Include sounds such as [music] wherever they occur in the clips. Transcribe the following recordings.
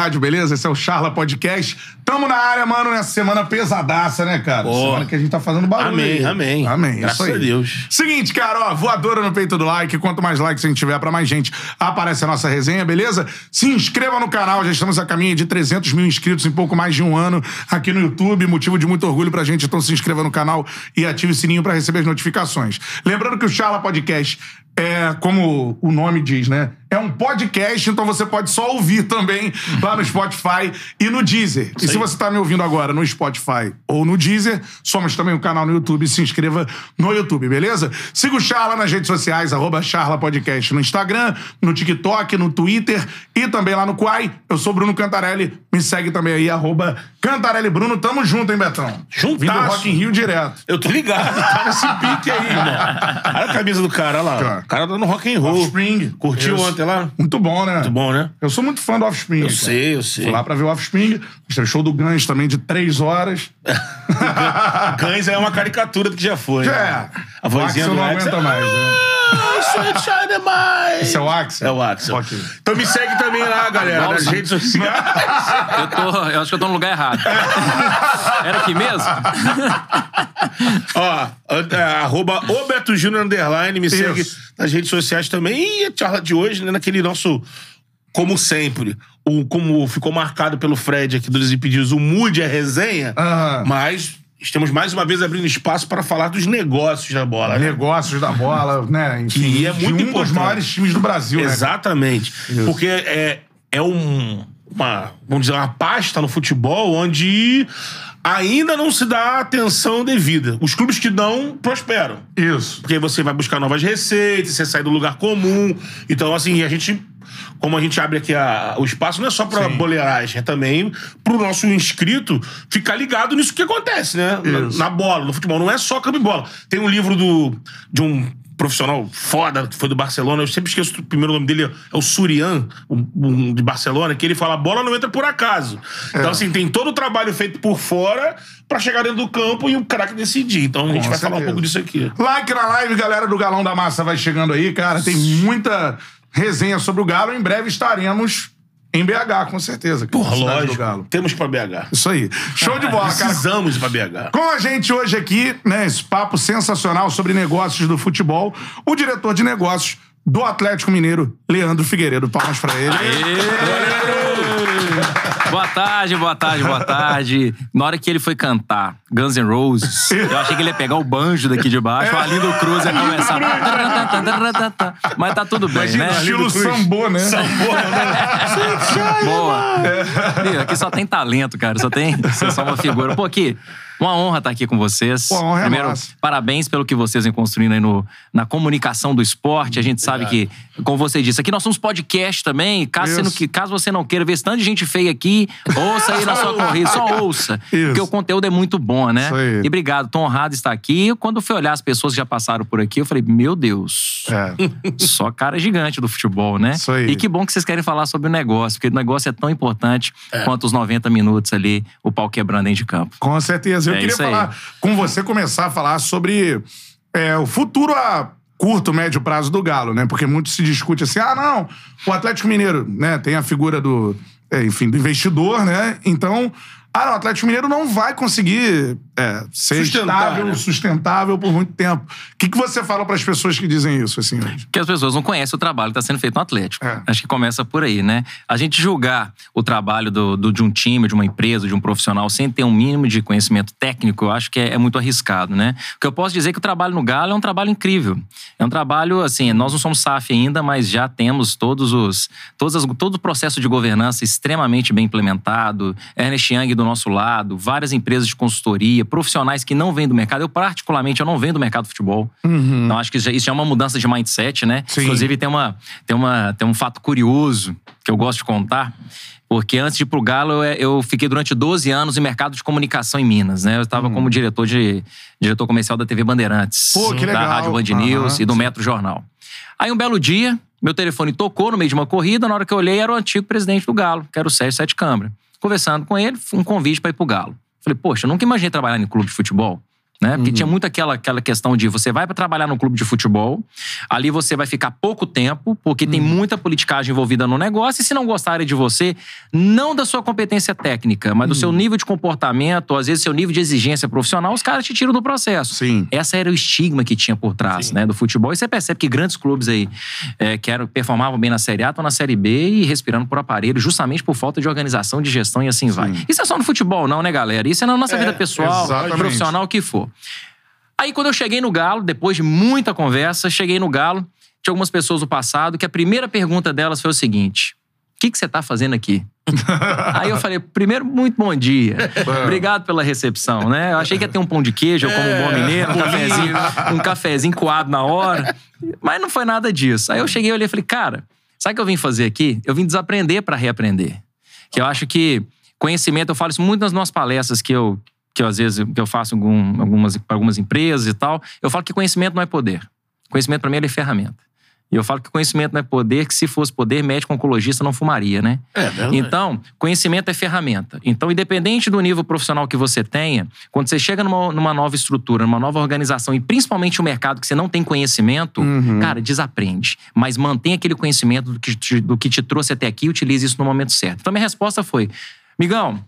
Rádio, beleza? Esse é o Charla Podcast. Tamo na área, mano, nessa semana pesadaça, né, cara? Pô. Semana que a gente tá fazendo barulho. Amém, aí. amém. Amém. Graças a Deus. Seguinte, cara, ó, voadora no peito do like. Quanto mais likes a gente tiver, pra mais gente aparece a nossa resenha, beleza? Se inscreva no canal, já estamos a caminho de 300 mil inscritos em pouco mais de um ano aqui no YouTube. Motivo de muito orgulho pra gente, então se inscreva no canal e ative o sininho pra receber as notificações. Lembrando que o Charla Podcast é, como o nome diz, né? É um podcast, então você pode só ouvir também lá no Spotify e no Deezer. E se você tá me ouvindo agora no Spotify ou no Deezer, somos também um canal no YouTube. Se inscreva no YouTube, beleza? Siga o Charla nas redes sociais, arroba Charla Podcast no Instagram, no TikTok, no Twitter e também lá no Quai. Eu sou Bruno Cantarelli. Me segue também aí, arroba Cantarelli Bruno. Tamo junto, hein, Betão? Juntasso. Vindo do Rock in Rio direto. Eu tô ligado, tá nesse pique aí, irmão. Olha a camisa do cara, olha lá. O cara tá no rock and roll. Offspring. Curtiu Isso. ontem lá? Muito bom, né? Muito bom, né? Eu sou muito fã do Offspring. Eu cara. sei, eu sei. Fui lá pra ver o Offspring. Tem show do Guns também de três horas. [laughs] Guns é uma caricatura do que já foi. Já né? é. A vozinha o do não aguenta mais, né? [laughs] Sunshine demais. Esse é o Axel? É o Axel. Ok. Então me segue também lá, galera, nas redes sociais. Eu, tô, eu acho que eu tô no lugar errado. [laughs] Era aqui mesmo? Ó, é, arroba o Beto Júnior Underline, me segue Isso. nas redes sociais também. E a charla de hoje, né, naquele nosso, como sempre, o, como ficou marcado pelo Fred aqui do Desimpedidos, o Mude a resenha, Aham. mas estamos mais uma vez abrindo espaço para falar dos negócios da bola. né? Negócios da bola, né? Enfim, Que é muito um dos importante. maiores times do Brasil, né? Exatamente. Porque é, é um, uma, vamos dizer, uma pasta no futebol onde ainda não se dá a atenção devida. Os clubes que dão, prosperam. Isso. Porque você vai buscar novas receitas, você sai do lugar comum. Então, assim, a gente. Como a gente abre aqui a- o espaço, não é só pra boleiragem, é também pro nosso inscrito ficar ligado nisso que acontece, né? Na, na bola, no futebol. Não é só campo de bola. Tem um livro do, de um profissional foda, que foi do Barcelona, eu sempre esqueço o primeiro nome dele, é o Surian, um, um de Barcelona, que ele fala: a bola não entra por acaso. Então, assim, tem todo o trabalho feito por fora pra chegar dentro do campo e o craque decidir. Então, a gente vai falar um pouco disso aqui. Like na live, galera do Galão da Massa vai chegando aí, cara. Tem muita resenha sobre o Galo. Em breve estaremos em BH, com certeza. é Porra, do lógico. Galo. Temos pra BH. Isso aí. Show de bola, cara. Precisamos pra BH. Com a gente hoje aqui, né, esse papo sensacional sobre negócios do futebol, o diretor de negócios do Atlético Mineiro, Leandro Figueiredo. Palmas pra ele. Boa tarde, boa tarde, boa tarde. Na hora que ele foi cantar Guns N' Roses, eu achei que ele ia pegar o banjo daqui de baixo, o Arlindo Cruz ia começar. Mas tá tudo bem, né? Estilo sambô, né? Boa. [laughs] Ih, Aqui só tem talento, cara. Só tem. Você é só uma figura. Pô, aqui. Uma honra estar aqui com vocês. Pô, a honra é Primeiro, nossa. parabéns pelo que vocês vêm construindo aí no, na comunicação do esporte. A gente sabe que, como você disse, aqui nós somos podcast também. Caso você, não, caso você não queira ver esse tanto de gente feia aqui, ouça aí na sua [laughs] corrida, só ouça. Isso. Porque o conteúdo é muito bom, né? Isso aí. E obrigado, tô honrado de estar aqui. Quando eu fui olhar as pessoas que já passaram por aqui, eu falei, meu Deus. É. Só cara gigante do futebol, né? Isso aí. E que bom que vocês querem falar sobre o negócio, porque o negócio é tão importante quanto os 90 minutos ali, o pau quebrando dentro de campo. Com certeza. Eu É queria falar com você, começar a falar sobre é, o futuro a curto, médio prazo do Galo, né? Porque muito se discute assim, ah, não, o Atlético Mineiro, né, tem a figura do, é, enfim, do investidor, né? Então, ah, não, o Atlético Mineiro não vai conseguir é, ser Sustentar, estável, né? sustentável por muito tempo. O que, que você fala para as pessoas que dizem isso, assim, hoje? que as pessoas não conhecem o trabalho que está sendo feito no Atlético. É. Acho que começa por aí, né? A gente julgar o trabalho do, do- de um time, de uma empresa, de um profissional, sem ter um mínimo de conhecimento técnico, eu acho que é, é muito arriscado, né? O que eu posso dizer é que o trabalho no Galo é um trabalho incrível. É um trabalho, assim, nós não somos SAF ainda, mas já temos todos os, todas as- todo o processo de governança extremamente bem implementado, Ernest Young do nosso lado, várias empresas de consultoria, profissionais que não vêm do mercado. Eu, particularmente, eu não venho do mercado de futebol. Então, acho que isso já- é uma mudança de mindset, né? Sim. Inclusive, tem, uma, tem, uma, tem um fato curioso que eu gosto de contar. Porque antes de ir pro Galo, eu, fiquei durante 12 anos em mercado de comunicação em Minas, né? Eu estava como diretor de diretor comercial da TV Bandeirantes, Pô, que legal. da Rádio Band News Aham, e do. Metro Jornal. Aí um belo dia, meu telefone tocou no meio de uma corrida, na hora que eu olhei era o antigo presidente do Galo, que era o Sérgio Sete Câmara. Conversando com ele, um convite para ir pro Galo. Falei, poxa, eu nunca imaginei trabalhar em clube de futebol. Né? Porque tinha muito aquela, aquela questão de você vai para trabalhar no clube de futebol, ali você vai ficar pouco tempo, porque tem muita politicagem envolvida no negócio, e se não gostarem de você, não da sua competência técnica, mas do seu nível de comportamento, às vezes seu nível de exigência profissional, os caras te tiram do processo. Sim. Essa era o estigma que tinha por trás né, do futebol. E você percebe que grandes clubes aí é, que eram, performavam bem na Série A estão na Série B e respirando por aparelho, justamente por falta de organização, de gestão e assim vai. Isso é só no futebol, não, né, galera? Isso é na nossa É, vida pessoal, profissional, o que for. Aí, quando eu cheguei no Galo, depois de muita conversa, cheguei no Galo, tinha algumas pessoas do passado que a primeira pergunta delas foi o seguinte: O que, que você tá fazendo aqui? [laughs] Aí eu falei, primeiro, muito bom dia. Obrigado pela recepção, né? Eu achei que ia ter um pão de queijo, eu como um bom mineiro, um cafezinho, um cafezinho coado na hora. Mas não foi nada disso. Aí eu cheguei e olhei e falei, cara, sabe o que eu vim fazer aqui? Eu vim desaprender para reaprender. Que eu acho que conhecimento, eu falo isso muito nas nossas palestras que eu, que eu às vezes que eu faço algum, algumas, algumas empresas e tal. Eu falo que conhecimento não é poder. Conhecimento para mim é ferramenta. E eu falo que conhecimento não é poder, que se fosse poder, médico oncologista não fumaria, né? É, verdade. Então, conhecimento é ferramenta. Então, independente do nível profissional que você tenha, quando você chega numa, numa nova estrutura, numa nova organização, e principalmente um mercado que você não tem conhecimento, cara, desaprende. Mas mantém aquele conhecimento do que, te, do que te trouxe até aqui e utilize isso no momento certo. Então, minha resposta foi: Migão,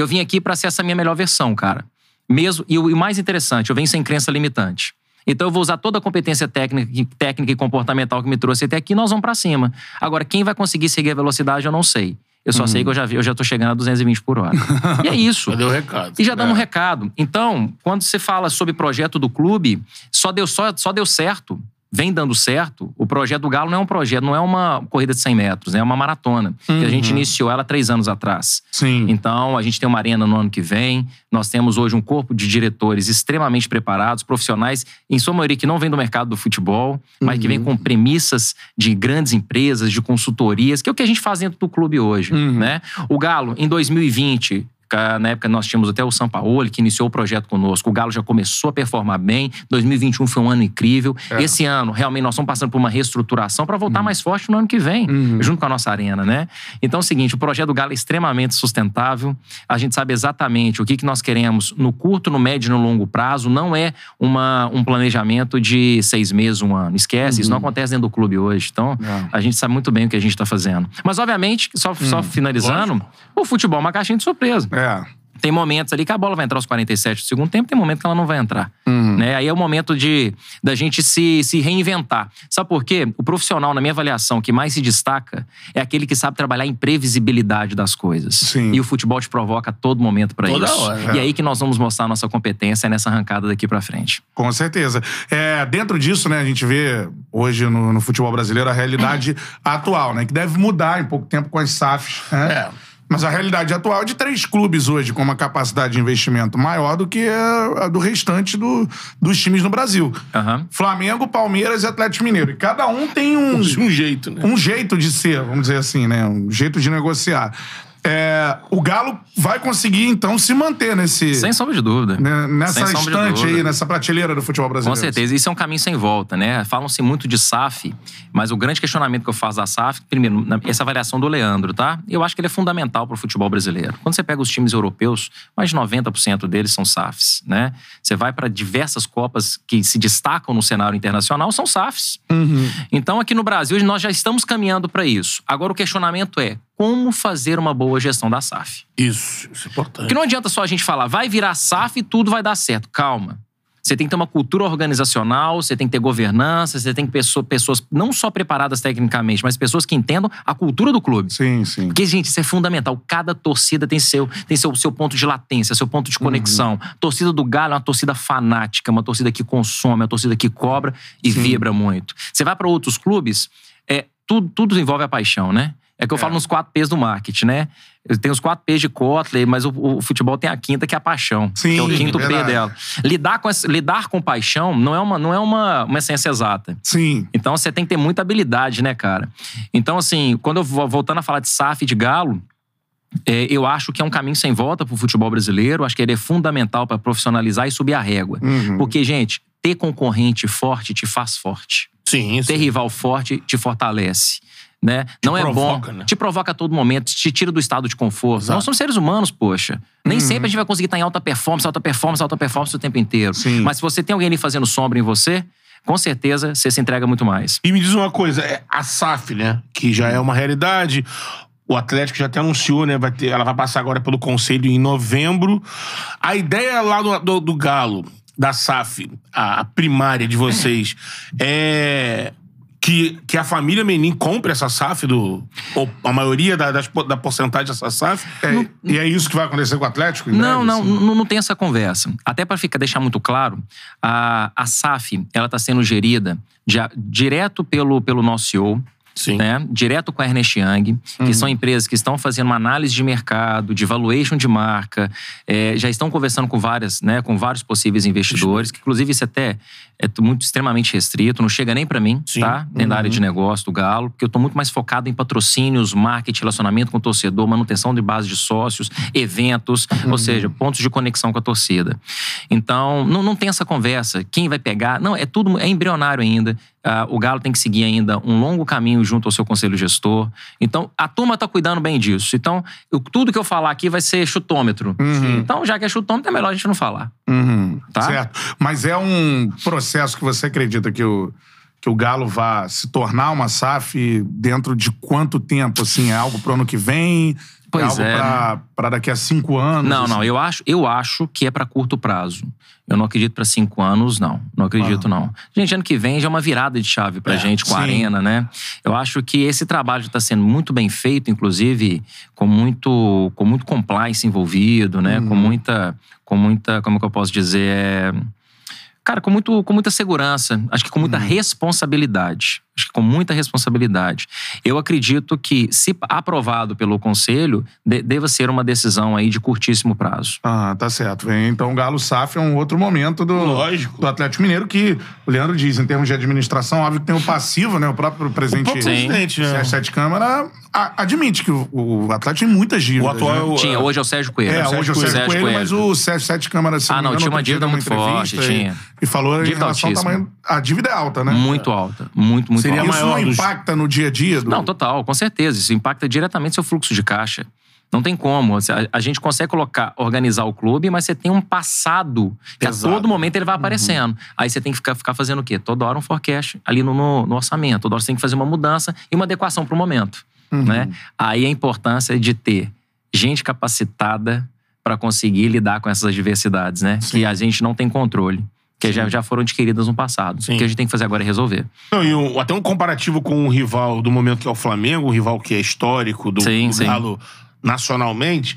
eu vim aqui para ser essa minha melhor versão, cara. Mesmo, e o e mais interessante, eu venho sem crença limitante. Então eu vou usar toda a competência técnica, e- técnica e comportamental que me trouxe até aqui, nós vamos pra cima. Agora, quem vai conseguir seguir a velocidade, eu não sei. Eu só sei que eu já, vi, eu já tô chegando a 220 por hora. e é isso. [laughs] Já deu o recado. E já dando É. um recado. Então, quando você fala sobre projeto do clube, só deu, só, só deu certo, vem dando certo. O projeto do Galo não é um projeto, não é uma corrida de 100 metros, é uma maratona. Que a gente iniciou ela três anos atrás. Sim. Então, a gente tem uma arena no ano que vem. Nós temos hoje um corpo de diretores extremamente preparados, profissionais, em sua maioria que não vem do mercado do futebol, mas que vem com premissas de grandes empresas, de consultorias, que é o que a gente faz dentro do clube hoje. Né? O Galo, em 2020. Ca- Na época nós tínhamos até o Sampaoli, que iniciou o projeto conosco. O Galo já começou a performar bem. 2021 foi um ano incrível. Esse ano, realmente, nós estamos passando por uma reestruturação para voltar mais forte no ano que vem, junto com a nossa arena, né? Então é o seguinte: o projeto do Galo é extremamente sustentável. A gente sabe exatamente o que, que nós queremos no curto, no médio e no longo prazo. Não é uma, um planejamento de seis meses, um ano. Esquece, isso não acontece dentro do clube hoje. Então, Não. a gente sabe muito bem o que a gente está fazendo. Mas, obviamente, só, só finalizando, o futebol é uma caixinha de surpresa. É. Tem momentos ali que a bola vai entrar aos 47 do segundo tempo, tem momento que ela não vai entrar. Né? Aí é o momento de da gente se, se reinventar. Sabe por quê? O profissional, na minha avaliação, que mais se destaca é aquele que sabe trabalhar em previsibilidade das coisas. Sim. E o futebol te provoca a todo momento para isso. hora, E aí que nós vamos mostrar a nossa competência nessa arrancada daqui para frente. Com certeza. É, dentro disso, né, a gente vê hoje no, no futebol brasileiro a realidade [clears throat] atual, né? Que deve mudar em pouco tempo com as SAFs. Né? É. Mas a realidade atual é de três clubes hoje com uma capacidade de investimento maior do que a, do restante do- dos times no Brasil. Aham. Flamengo, Palmeiras e Atlético Mineiro. E cada um tem um, [laughs] um jeito, né? um jeito de ser, vamos dizer assim, né? Um jeito de negociar. É, o Galo vai conseguir, então, se manter nesse. Sem sombra de dúvida. né, nessa Sem estante aí, nessa prateleira do futebol Com brasileiro. certeza. Isso é um caminho sem volta, né? Falam-se muito de SAF, mas o grande questionamento que eu faço da SAF, primeiro, essa avaliação do Leandro, tá? Eu acho que ele é fundamental para o futebol brasileiro. Quando você pega os times europeus, mais de 90% deles são SAFs, né? Você vai para diversas copas que se destacam no cenário internacional, são SAFs. Então, aqui no Brasil, nós já estamos caminhando para isso. Agora, o questionamento é como fazer uma boa gestão da SAF. Isso, isso é importante. Porque não adianta só a gente falar, vai virar SAF e tudo vai dar certo. Calma. Você tem que ter uma cultura organizacional, você tem que ter governança, você tem que ter pessoa- pessoas não só preparadas tecnicamente, mas pessoas que entendam a cultura do clube. Sim, sim. Porque, gente, isso é fundamental. Cada torcida tem seu, tem seu, seu ponto de latência, seu ponto de conexão. Torcida do Galo é uma torcida fanática, uma torcida que consome, uma torcida que cobra e vibra muito. Você vai para outros clubes, é, tudo, tudo envolve a paixão, né? É que eu falo nos quatro P's do marketing, né? Tem os quatro P's de Kotler, mas o, o futebol tem a quinta, que é a paixão. Sim, que é o quinto P verdade. dela. Lidar com, essa- lidar com paixão não é uma, não é uma, uma ciência exata. Sim. Então você tem que ter muita habilidade, né, cara? Então, assim, quando eu vou voltando a falar de SAF e de Galo, é, eu acho que é um caminho sem volta pro futebol brasileiro. Acho que ele é fundamental para profissionalizar e subir a régua. Uhum. Porque, gente, ter concorrente forte te faz forte. Sim, Ter sim. rival forte te fortalece. Né? Não é provoca, bom. né? Te provoca a todo momento, te tira do estado de conforto. Nós somos seres humanos, poxa. Nem sempre a gente vai conseguir estar em alta performance, alta performance, alta performance o tempo inteiro. Sim. Mas se você tem alguém ali fazendo sombra em você, com certeza você se entrega muito mais. E me diz uma coisa, é a SAF, né? Que já é uma realidade. O Atlético já até anunciou, né? Vai ter, ela vai passar agora pelo Conselho em novembro. A ideia lá do, do, do Galo, da SAF, a primária de vocês, [laughs] é que, que a família Menin compre essa SAF, do, ou a maioria da, das, da porcentagem dessa SAF. É, e é isso que vai acontecer com o Atlético? Não, breve, não, assim? não, não tem essa conversa. Até para ficar deixar muito claro, a, a SAF ela está sendo gerida já, direto pelo, pelo nosso CEO, Sim. né? Direto com a Ernest Young, que Uhum. são empresas que estão fazendo uma análise de mercado, de valuation de marca, é, já estão conversando com várias, né, com vários possíveis investidores, que inclusive isso até é muito extremamente restrito, não chega nem para mim, Sim. tá? Dentro da área Uhum. de negócio do Galo, porque eu tô muito mais focado em patrocínios, marketing, relacionamento com o torcedor, manutenção de base de sócios, eventos, Uhum. ou seja, pontos de conexão com a torcida. Então, não, não tem essa conversa. Quem vai pegar? Não, é tudo é embrionário ainda. Ah, o Galo tem que seguir ainda um longo caminho junto ao seu conselho gestor. Então, a turma tá cuidando bem disso. Então, eu- tudo que eu falar aqui vai ser chutômetro. Então, já que é chutômetro, é melhor a gente não falar. Uhum, Tá? Certo. Mas é um processo que você acredita que o, que o Galo vá se tornar uma SAF dentro de quanto tempo? Assim, é algo pro ano que vem? Pois é algo é. pra, pra daqui a cinco anos? Não, assim? não, eu acho, eu acho que é para curto prazo. Eu não acredito para cinco anos, não. Não acredito, não. Gente, ano que vem já é uma virada de chave pra É, gente com a sim. Arena, né? Eu acho que esse trabalho está sendo muito bem feito, inclusive com muito, com muito compliance envolvido, né? Com muita, com muita, como que eu posso dizer, é... Cara, com, muito, com muita segurança, acho que com muita responsabilidade. Acho que com muita responsabilidade. Eu acredito que, se aprovado pelo Conselho, de- deva ser uma decisão aí de curtíssimo prazo. Ah, tá certo. Então, o Galo SAF é um outro momento do, Lógico. do Atlético Mineiro que o Leandro diz, em termos de administração, óbvio que tem o passivo, né? O próprio presidente, O próprio presidente, né? Sete Câmara a- admite que o, o Atlético tem muitas dívidas. O atual né? Tinha, hoje é o Sérgio Coelho. É, hoje é o Sérgio Coelho, Coelho. mas o Sérgio Sete Câmara, se Ah, não, engano, tinha uma dívida muito forte, e- tinha. E falou em Dívida relação ao altíssima. tamanho... A dívida é alta, né? Muito alta. Muito, muito Seria. Isso maior não dos- impacta no dia a dia? Do... Não, total, com certeza. Isso impacta diretamente seu fluxo de caixa. Não tem como. A, gente consegue colocar, organizar o clube, mas você tem um passado que Pesado. a todo momento ele vai aparecendo. Aí você tem que ficar, ficar fazendo o quê? Toda hora um forecast ali no, no, no orçamento. Toda hora você tem que fazer uma mudança e uma adequação para o momento. Né? Aí a importância de ter gente capacitada para conseguir lidar com essas adversidades, né? Que a gente não tem controle. Que já, já foram adquiridas no passado. Sim. O que a gente tem que fazer agora é resolver. Não, e um- até um comparativo com o rival do momento que é o Flamengo, o rival que é histórico do, Sim, do sim. Galo nacionalmente,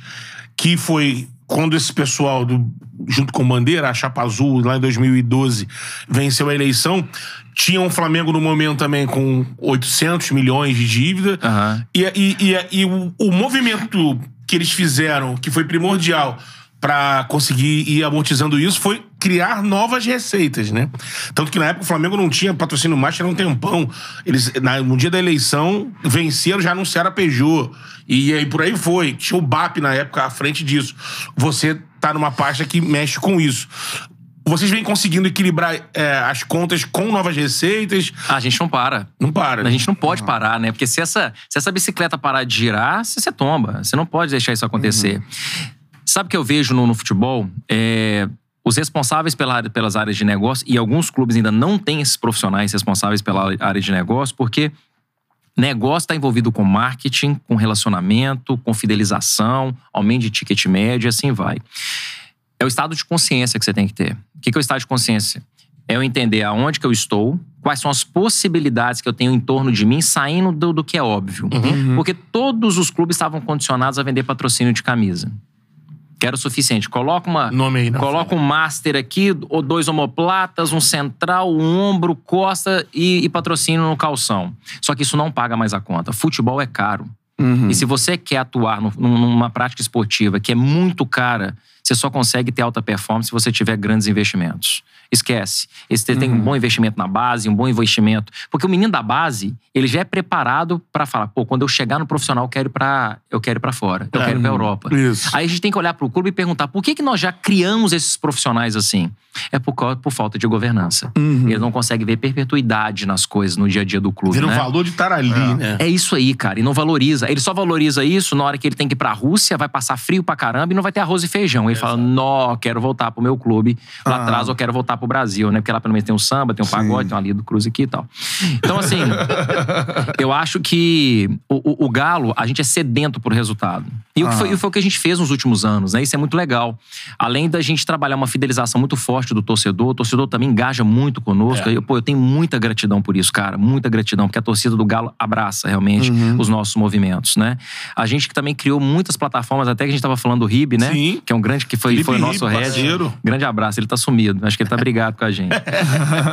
que foi quando esse pessoal, do, junto com o Bandeira, a Chapa Azul, lá em 2012, venceu a eleição, tinha um Flamengo no momento também com 800 milhões de dívida. Aham. E, e, e, e o, o movimento que eles fizeram, que foi primordial para conseguir ir amortizando isso, foi criar novas receitas, né? Tanto que na época o Flamengo não tinha patrocínio master há um tempão. Eles, na- no dia da eleição, venceram, já anunciaram a Peugeot. E aí por aí foi. Tinha o BAP na época à frente disso. Você tá numa pasta que mexe com isso. Vocês vêm conseguindo equilibrar é, as contas com novas receitas? A gente não para. Não para. A gente não pode parar, né? Porque se essa, se essa bicicleta parar de girar, você, você tomba. Você não pode deixar isso acontecer. Sabe o que eu vejo no, no futebol? É, os responsáveis pela, pelas áreas de negócio, e alguns clubes ainda não têm esses profissionais responsáveis pela área de negócio, porque negócio está envolvido com marketing, com relacionamento, com fidelização, aumento de ticket médio e assim vai. É o estado de consciência que você tem que ter. O que é o estado de consciência? É eu entender aonde que eu estou, quais são as possibilidades que eu tenho em torno de mim, saindo do, do que é óbvio. Porque todos os clubes estavam condicionados a vender patrocínio de camisa. Que era o suficiente. Coloca uma. Nome aí? Coloca um master aqui, ou dois omoplatas, um central, um ombro, costa e, e patrocínio no calção. Só que isso não paga mais a conta. Futebol é caro. Uhum. E se você quer atuar no- num- numa prática esportiva que é muito cara, você só consegue ter alta performance se você tiver grandes investimentos. Esquece. Esse tem um bom investimento na base, um bom investimento. Porque o menino da base, ele já é preparado para falar, pô, quando eu chegar no profissional, eu quero ir pra, eu quero pra fora. Eu quero ir pra Europa. Isso. Aí a gente tem que olhar pro clube e perguntar por que, que nós já criamos esses profissionais assim? É por, causa- por falta de governança. Eles não conseguem ver perpetuidade nas coisas no dia a dia do clube. Vira o né? valor de estar ali, né? É isso aí, cara. E não valoriza. Ele só valoriza isso na hora que ele tem que ir pra Rússia, vai passar frio pra caramba e não vai ter arroz e feijão. Ele fala, nó, quero voltar pro meu clube. Lá Ah. atrás eu quero voltar pro Brasil, né? Porque lá pelo menos tem um samba, tem um pagode, tem uma Lido Cruz aqui e tal. Então, assim, [laughs] eu acho que o, o- o Galo, a gente é sedento por resultado. E o que foi, e foi o que a gente fez nos últimos anos, né? Isso é muito legal. Além da gente trabalhar uma fidelização muito forte do torcedor, o torcedor também engaja muito conosco. É. Eu, pô, eu tenho muita gratidão por isso, cara. Muita gratidão, porque a torcida do Galo abraça realmente os nossos movimentos, né? A gente que também criou muitas plataformas, até que a gente tava falando do RIB, né? Sim. Que é um grande, que foi, foi o nosso Ribe, head. Grande abraço, ele tá sumido. Acho que ele tá brigado com a gente. [laughs]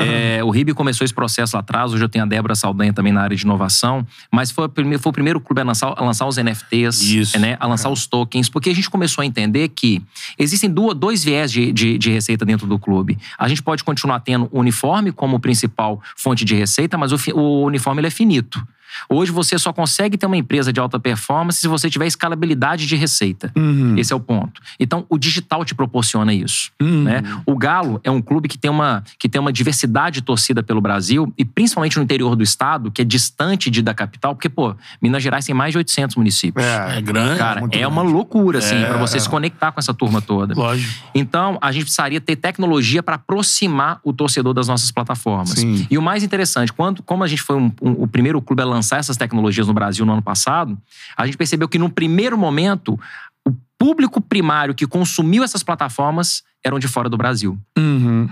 É, o RIB começou esse processo lá atrás, hoje eu tenho a Débora Saldanha também na área de inovação, mas foi, o primeiro- foi o primeiro clube a lançar, a lançar os NFTs, Isso. né, a lançar os tokens, porque a gente começou a entender que existem duas, dois viés de, de, de receita dentro do clube. A gente pode continuar tendo o uniforme como principal fonte de receita, mas o, o uniforme é finito. Hoje você só consegue ter uma empresa de alta performance se você tiver escalabilidade de receita. Esse é o ponto. Então, o digital te proporciona isso. Né? O Galo é um clube que tem, uma, que tem uma diversidade de torcida pelo Brasil, e principalmente no interior do estado, que é distante de, da capital, porque, pô, Minas Gerais tem mais de 800 municípios. É grande. Cara, muito é grande. uma loucura, assim, pra você se conectar com essa turma toda. Lógico. Então, a gente precisaria ter tecnologia para aproximar o torcedor das nossas plataformas. Sim. E o mais interessante, quando, como a gente foi um- um- o primeiro clube a lançar essas tecnologias no Brasil no ano passado, a gente percebeu que no primeiro momento, o público primário que consumiu essas plataformas eram de fora do Brasil. Uhum.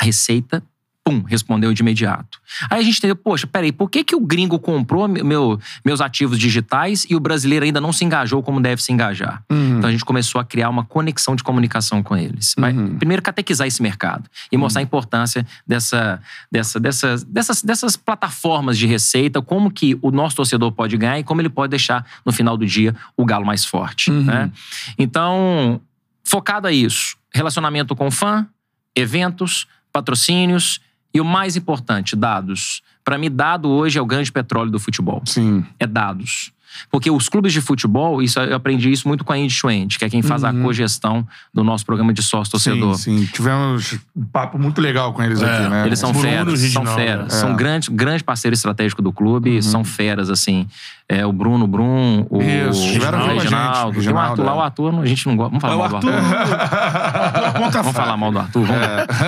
A receita, pum, respondeu de imediato. Aí a gente entendeu, poxa, peraí, por que, que o gringo comprou me- meu, meus ativos digitais e o brasileiro ainda não se engajou como deve se engajar? Uhum. Então a gente começou a criar uma conexão de comunicação com eles. Vai, Primeiro, catequizar esse mercado e mostrar a importância dessa, dessa, dessas, dessas, dessas plataformas de receita, como que o nosso torcedor pode ganhar e como ele pode deixar, no final do dia, o galo mais forte. né? Então, focado a isso, relacionamento com fã, eventos, patrocínios e o mais importante, dados. Para mim, dado hoje é o grande petróleo do futebol Sim. é dados. Porque os clubes de futebol, isso eu aprendi isso muito com a to End, que é quem faz a cogestão do nosso programa de sócio torcedor. Sim, sim. Tivemos um papo muito legal com eles aqui, né? Eles são feras, são feras. é. São grandes grande parceiro estratégico do clube, são feras, assim. É, o Bruno Brum, o Isso, tiveram o com a gente. Reginaldo. Tem o Reginaldo, Arthur lá, é. o Arthur, a gente não gosta. Vamos falar É, o mal do Arthur. Arthur. Vamos falar mal do Arthur. Vamos.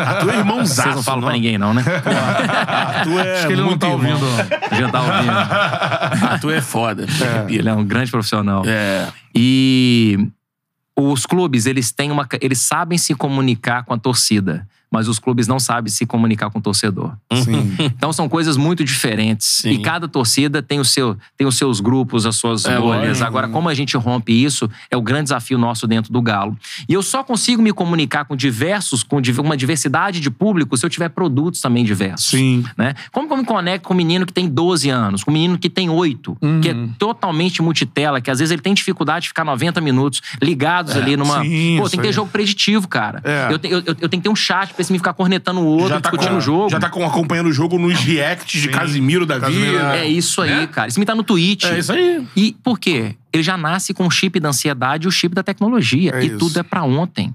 Arthur é irmãozaço. Vocês não falam pra ninguém, não, né? Arthur é Acho que ele não tá irmão. ouvindo. Já tá ouvindo. Arthur é foda. Arrepia. Ele é um grande profissional. É. E os clubes, eles têm uma. Eles sabem se comunicar com a torcida, mas os clubes não sabem se comunicar com o torcedor. Sim. [laughs] Então são coisas muito diferentes. Sim. E cada torcida tem, o seu, tem os seus grupos, as suas É, bolhas. lógico. Agora, como a gente rompe isso, é o grande desafio nosso dentro do Galo. E eu só consigo me comunicar com diversos, com uma diversidade de público, se eu tiver produtos também diversos. Sim. Né? Como que eu me conecto com um menino que tem 12 anos, com um menino que tem 8, que é totalmente multitela, que às vezes ele tem dificuldade de ficar 90 minutos ligados ali numa. sim, Pô, tem que ter jogo preditivo, cara. É. Eu, eu- eu- eu tenho que ter um chat pra esse me ficar cornetando o outro, discutindo com- o jogo. já tá com- acompanhando o jogo nos reacts de Casimiro da Casimiro, vida. É isso aí, cara. Isso me tá no Twitch. É isso aí. E por quê? Ele já nasce com o chip da ansiedade e o chip da tecnologia. É e isso. tudo é pra ontem.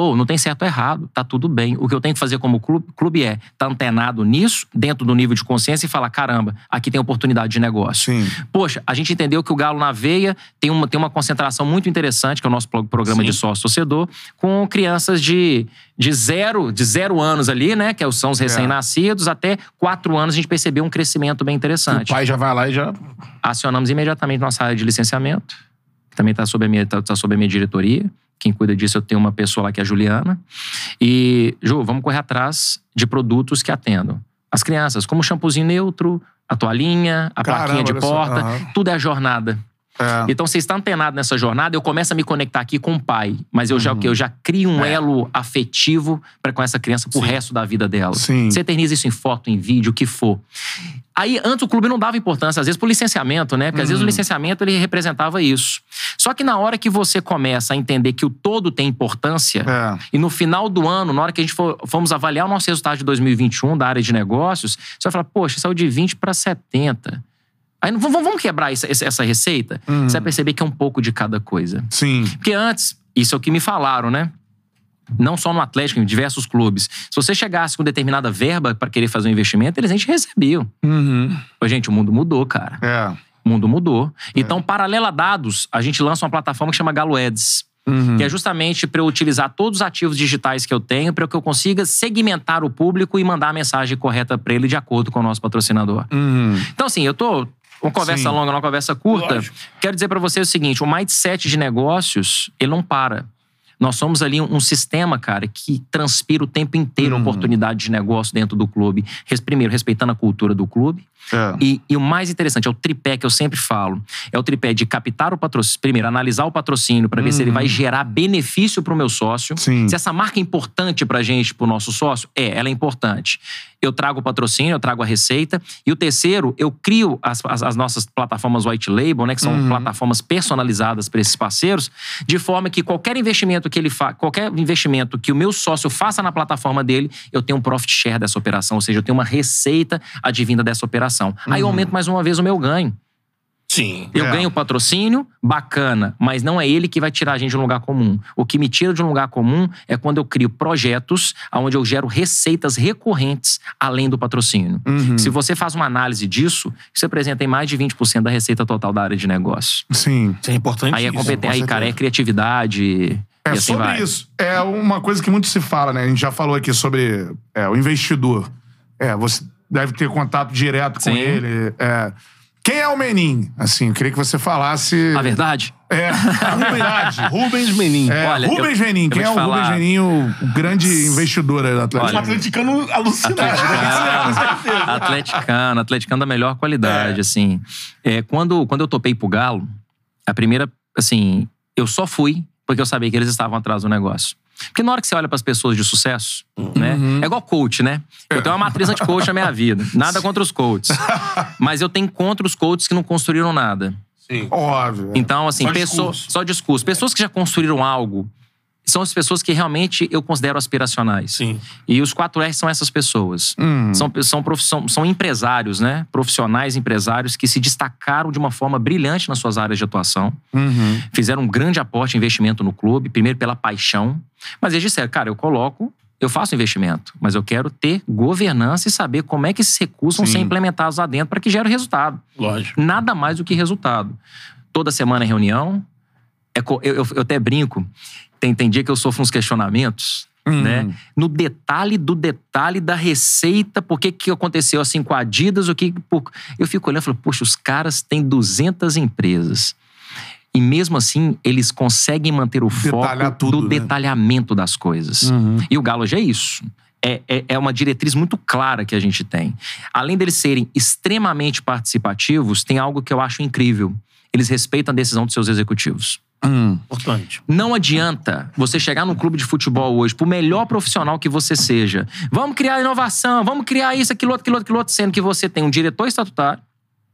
Ou não tem certo ou errado, tá tudo bem. O que eu tenho que fazer como clube, clube é estar tá antenado nisso, dentro do nível de consciência e falar: caramba, aqui tem oportunidade de negócio. Sim. Poxa, a gente entendeu que o Galo na veia tem uma, tem uma concentração muito interessante, que é o nosso pro- programa Sim. de sócio-torcedor, com crianças de, de, zero, de zero anos ali, né? Que são os recém-nascidos, até quatro anos a gente percebeu um crescimento bem O interessante pai já vai lá e já. acionamos imediatamente nossa área de licenciamento, que também está sob, a minha- tá- tá sob a minha diretoria. Quem cuida disso, eu tenho uma pessoa lá que é a Juliana. E, Ju, vamos correr atrás de produtos que atendam as crianças, como o shampoozinho neutro, a toalhinha, a Caramba, plaquinha de porta. Aham. Tudo é a jornada. É. Então, você está antenado nessa jornada, eu começo a me conectar aqui com o pai. Mas eu já, o quê? eu já crio um elo afetivo para com essa criança pro resto da vida dela. Sim. Você eterniza isso em foto, em vídeo, o que for. Aí, antes o clube não dava importância, às vezes, pro licenciamento, né? Porque às vezes o licenciamento ele representava isso. Só que na hora que você começa a entender que o todo tem importância, É. e no final do ano, na hora que a gente for, fomos avaliar o nosso resultado de 2021 da área de negócios, você vai falar, poxa, saiu de 20 para 70. Aí vamos vamos quebrar essa, essa receita? Você vai perceber que é um pouco de cada coisa. Sim. Porque antes, isso é o que me falaram, né? Não só no Atlético, em diversos clubes. Se você chegasse com determinada verba para querer fazer um investimento, eles nem te recebiam. Uhum. Gente, o mundo mudou, cara. É. O mundo mudou. Então, paralela a dados, a gente lança uma plataforma que chama Galo Ads. Uhum. Que é justamente para eu utilizar todos os ativos digitais que eu tenho para que eu consiga segmentar o público e mandar a mensagem correta para ele de acordo com o nosso patrocinador. Uhum. Então, assim, eu tô. Uma conversa Sim. longa, uma conversa curta. Lógico. Quero dizer para você o seguinte: o mindset de negócios, ele não para. Nós somos ali um, sistema, cara, que transpira o tempo inteiro a Uhum. oportunidade de negócio dentro do clube. Primeiro, respeitando a cultura do clube. É. E, e o mais interessante é o tripé que eu sempre falo. É o tripé de captar o patrocínio. Primeiro, analisar o patrocínio para ver se ele vai gerar benefício para o meu sócio. Uhum. Sim. Se essa marca é importante pra gente, pro nosso sócio, é, ela é importante. Eu trago o patrocínio, eu trago a receita. E o terceiro, eu crio as, as- as nossas plataformas white label, né? Que são Uhum. plataformas personalizadas para esses parceiros, de forma que qualquer investimento que ele faça, qualquer investimento que o meu sócio faça na plataforma dele, eu tenho um profit share dessa operação, ou seja, eu tenho uma receita advinda dessa operação. Aí eu aumento mais uma vez o meu ganho. Sim. Eu É. ganho o patrocínio, bacana, mas não é ele que vai tirar a gente de um lugar comum. O que me tira de um lugar comum é quando eu crio projetos onde eu gero receitas recorrentes além do patrocínio. Uhum. Se você faz uma análise disso, isso representa em mais de 20% da receita total da área de negócio. Sim. Isso é importante. Aí é competência, aí, cara, é criatividade. É assim sobre vai. isso. É uma coisa que muito se fala, né? A gente já falou aqui sobre é, o investidor. É, você deve ter contato direto com Sim. ele. É. Quem é o Menin? Assim, eu queria que você falasse. A verdade? É, a verdade. [laughs] Rubens Menin. É, Olha, Rubens eu- Menin. Quem é o te Rubens falar- Menin, o grande investidor aí do Atlético? Um atleticano alucinado. Atleticano, atleticano, atleticano da melhor qualidade, É. assim. É, quando, quando eu topei pro Galo, a primeira, assim, eu só fui porque eu sabia que eles estavam atrás do negócio. Porque na hora que você olha para as pessoas de sucesso, né? É igual coach, né? Eu tenho uma matriz anti-coach na minha vida. [laughs] Nada contra os coaches. Mas eu tenho contra os coaches que não construíram nada. Sim. Óbvio. Então, assim, Só pessoas. discurso. Só discurso. Pessoas que já construíram algo são as pessoas que realmente eu considero aspiracionais. Sim. E os 4R são essas pessoas. Hum. São, são, prof- são, são empresários, né? Profissionais empresários que se destacaram de uma forma brilhante nas suas áreas de atuação. Uhum. Fizeram um grande aporte em investimento no clube, primeiro pela paixão. Mas eles disseram, cara, eu coloco, eu faço investimento, mas eu quero ter governança e saber como é que esses recursos vão Sim. ser implementados lá dentro para que gere resultado. Lógico. Nada mais do que resultado. Toda semana é reunião. É eu, eu- eu até brinco. Tem, tem dia que eu sofro uns questionamentos, Hum. né? No detalhe do detalhe da receita, por que, que aconteceu assim com a Adidas, o que. por- Eu fico olhando e falo, poxa, os caras têm 200 empresas. E mesmo assim, eles conseguem manter o Detalhar foco tudo, do né? detalhamento das coisas. Uhum. E o Galo já é isso. É, é, é uma diretriz muito clara que a gente tem. Além deles serem extremamente participativos, tem algo que eu acho incrível. Eles respeitam a decisão dos seus executivos. Hum. Importante. Não adianta você chegar num clube de futebol hoje, por melhor profissional que você seja, vamos criar inovação, vamos criar isso, aquilo, outro, aquilo, outro, aquilo, outro, sendo que você tem um diretor estatutário,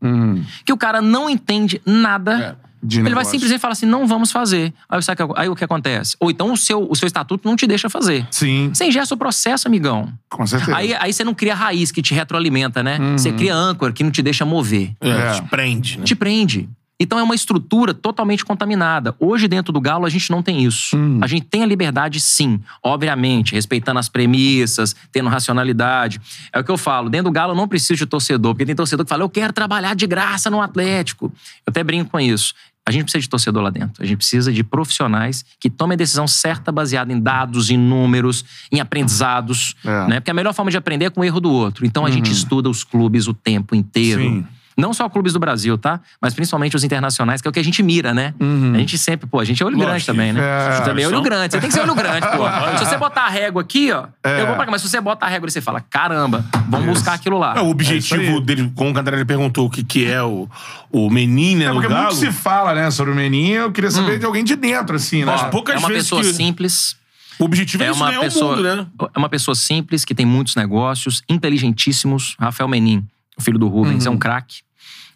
Uhum. que o cara não entende nada. De Ele vai simplesmente falar assim: não vamos fazer. Aí, sabe o que- aí o que acontece? Ou então o seu, o seu estatuto não te deixa fazer. Sim, Você ingessa o processo, amigão. com certeza. Aí, aí você não cria raiz que te retroalimenta, né? Você cria âncora que não te deixa mover. É, É. Te prende, né? Te prende. Então é uma estrutura totalmente contaminada. Hoje, dentro do Galo, a gente não tem isso. Hum. A gente tem a liberdade, sim. Obviamente, respeitando as premissas, tendo racionalidade. É o que eu falo. Dentro do Galo, eu não preciso de torcedor. Porque tem torcedor que fala, eu quero trabalhar de graça no Atlético. Eu até brinco com isso. A gente precisa de torcedor lá dentro. A gente precisa de profissionais que tomem a decisão certa baseada em dados, em números, em aprendizados. É. Né? Porque a melhor forma de aprender é com o erro do outro. Então a gente estuda os clubes o tempo inteiro. Sim. Não só clubes do Brasil, tá? Mas principalmente os internacionais, que é o que a gente mira, né? A gente sempre, pô, a gente é olho grande Lógico, também, né? é. A gente também é olho grande. Você tem que ser olho grande, pô. [laughs] Se você botar a régua aqui, ó, É. eu vou pra cá. Mas se você bota a régua e você fala, caramba, vamos buscar aquilo lá. É, o objetivo É isso dele, como o Cantarelli perguntou o que, que é o, o Menin, né, É porque Galo. muito se fala, né, sobre o Meninho. Eu queria saber de alguém de dentro, assim, né? Mas poucas é uma vezes pessoa que- simples. O objetivo é, É isso, uma pessoa, o mundo, né? é uma pessoa simples que tem muitos negócios, inteligentíssimos. Rafael Menin, o filho do Rubens, é Uhum. um craque.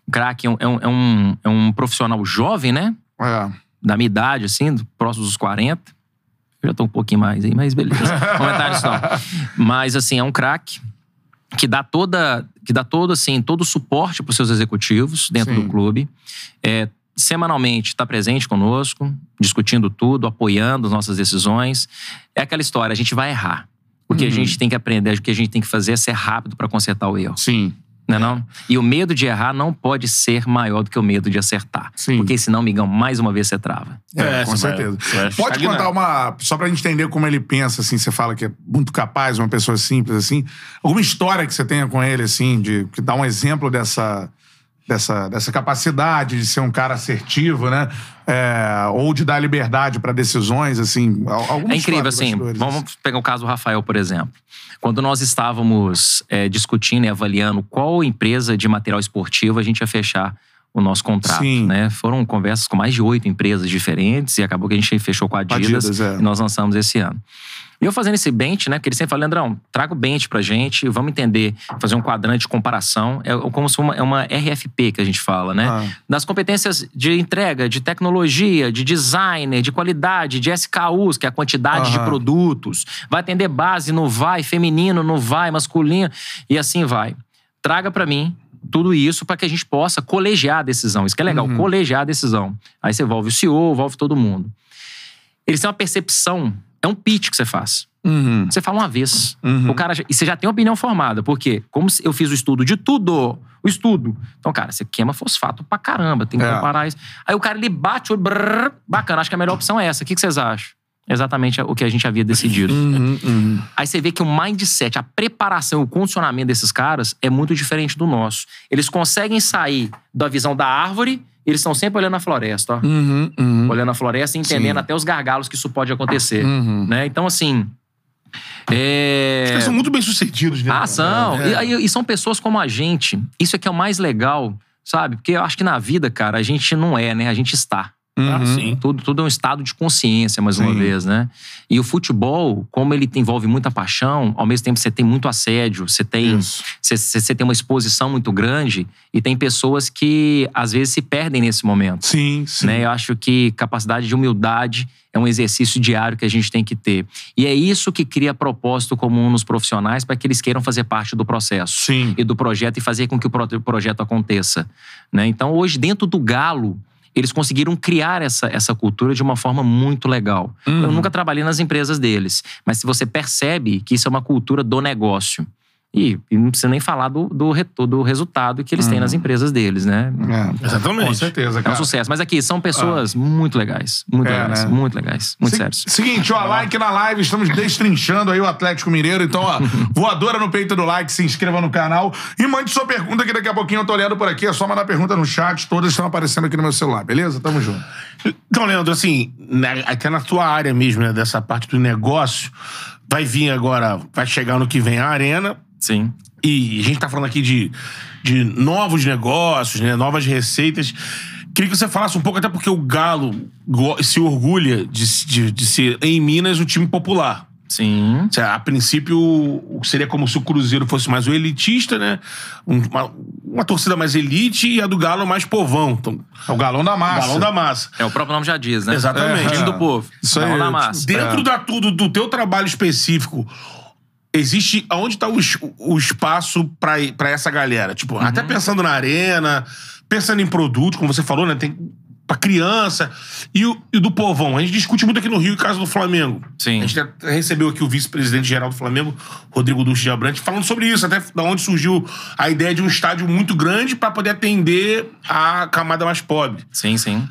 Um craque é um, é, um, é um- é um profissional jovem, né? É. Da minha idade, assim, próximo dos 40. Eu já tô um pouquinho mais aí, mas beleza. [laughs] Comentário só. Mas, assim, é um craque que dá toda, que dá todo, assim, todo o suporte para os seus executivos dentro Sim. do clube. É, semanalmente está presente conosco, discutindo tudo, apoiando as nossas decisões. É aquela história, a gente vai errar. O que a Uhum. gente tem que aprender, o que a gente tem que fazer é ser rápido para consertar o erro. Sim. Não é não? E o medo de errar não pode ser maior do que o medo de acertar. Sim. Porque senão, migão, mais uma vez você trava. É, É, com certeza. Pode contar uma. Só pra gente entender como ele pensa, assim, você fala que é muito capaz, uma pessoa simples, assim. Alguma história que você tenha com ele, assim, de que dá um exemplo dessa. Dessa, dessa capacidade de ser um cara assertivo, né? É, ou de dar liberdade pra decisões, assim. É incrível, assim. Vamos pegar o caso do Rafael, por exemplo. Quando nós estávamos é, discutindo e avaliando qual empresa de material esportivo a gente ia fechar o nosso contrato, Sim. né? Foram conversas com mais de oito empresas diferentes e acabou que a gente fechou com a Adidas, Adidas, é. e nós lançamos esse ano. E eu fazendo esse bench, né? Porque ele sempre fala, Leandrão, traga o bench pra gente, vamos entender, fazer um quadrante de comparação. É como se uma, é uma RFP que a gente fala, né? Ah. das competências de entrega, de tecnologia, de designer, de qualidade, de SKUs, que é a quantidade de Aham. produtos. Vai atender base no vai, feminino no vai, masculino, e assim vai. Traga pra mim tudo isso para que a gente possa colegiar a decisão. Isso que é legal, Uhum. colegiar a decisão. Aí você envolve o CEO, envolve todo mundo. Eles têm uma percepção, é um pitch que você faz. Uhum. Você fala uma vez. Uhum. O cara, e você já tem uma opinião formada. Porque, como eu fiz o estudo de tudo, o estudo. Então, cara, você queima fosfato pra caramba, tem que É. comparar isso. Aí o cara, ele bate o olho, brrr, bacana, acho que a melhor opção é essa. O que que vocês acham? Exatamente o que a gente havia decidido. Uhum, uhum. Aí você vê que o mindset, a preparação, o condicionamento desses caras é muito diferente do nosso. Eles conseguem sair da visão da árvore, eles estão sempre olhando a floresta, ó. Uhum, uhum. Olhando a floresta e entendendo Sim. até os gargalos que isso pode acontecer. Uhum. Né? Então, assim. É... Os caras são muito bem sucedidos, né? Ah, são. É. E, e são pessoas como a gente. Isso é que é o mais legal, sabe? Porque eu acho que na vida, cara, a gente não é, né? A gente está. Ah, Uhum. Tudo, tudo é um estado de consciência, mais uma Sim. vez, né? E o futebol, como ele envolve muita paixão, ao mesmo tempo você tem muito assédio, você tem, você, você- tem uma exposição muito grande e tem pessoas que às vezes se perdem nesse momento. Sim, sim. Né? Eu acho que capacidade de humildade é um exercício diário que a gente tem que ter. E é isso que cria propósito comum nos profissionais para que eles queiram fazer parte do processo Sim. e do projeto e fazer com que o pro- projeto aconteça. Né? Então, hoje, dentro do Galo, eles conseguiram criar essa, essa cultura de uma forma muito legal. Uhum. Eu nunca trabalhei nas empresas deles, mas se você percebe que isso é uma cultura do negócio. E, e não precisa nem falar do, do, do resultado que eles têm Uhum. nas empresas deles, né? É. Exatamente. Com certeza, É um cara. sucesso. Mas aqui, são pessoas muito legais. Muito É, legais. né? Muito legais. Muito Se- sérios. Seguinte, ó, like na live, estamos destrinchando aí o Atlético Mineiro. Então, ó, [laughs] voadora no peito do like, se inscreva no canal e mande sua pergunta que daqui a pouquinho eu tô olhando por aqui. É só mandar pergunta no chat, todas estão aparecendo aqui no meu celular, beleza? Tamo junto. Então, Leandro, assim, na- até na tua área mesmo, né, dessa parte do negócio, vai vir agora, vai chegar no que vem a Arena, Sim. e a gente tá falando aqui de, de novos negócios, né, novas receitas. Queria que você falasse um pouco, até porque o Galo se orgulha de, de, de ser, em Minas, um time popular. Sim. A princípio, o- seria como se o Cruzeiro fosse mais o elitista, né? Um- Uma, uma torcida mais elite e a do Galo mais povão. Então, É o galão da massa. galão da massa. É, o próprio nome já diz, né? Exatamente. Time do povo. Isso Galão aí, da massa. Dentro É. da tudo do teu trabalho específico, existe aonde está o, o espaço para essa galera? Tipo, Uhum. até pensando na arena, pensando em produto, como você falou, né? Tem pra criança e o, e do povão. A gente discute muito aqui no Rio, caso do Flamengo. Sim. A gente até recebeu aqui o vice-presidente geral do Flamengo, Rodrigo Duque de Abrante, falando sobre isso, até da onde surgiu a ideia de um estádio muito grande para poder atender a camada mais pobre Sim, sim.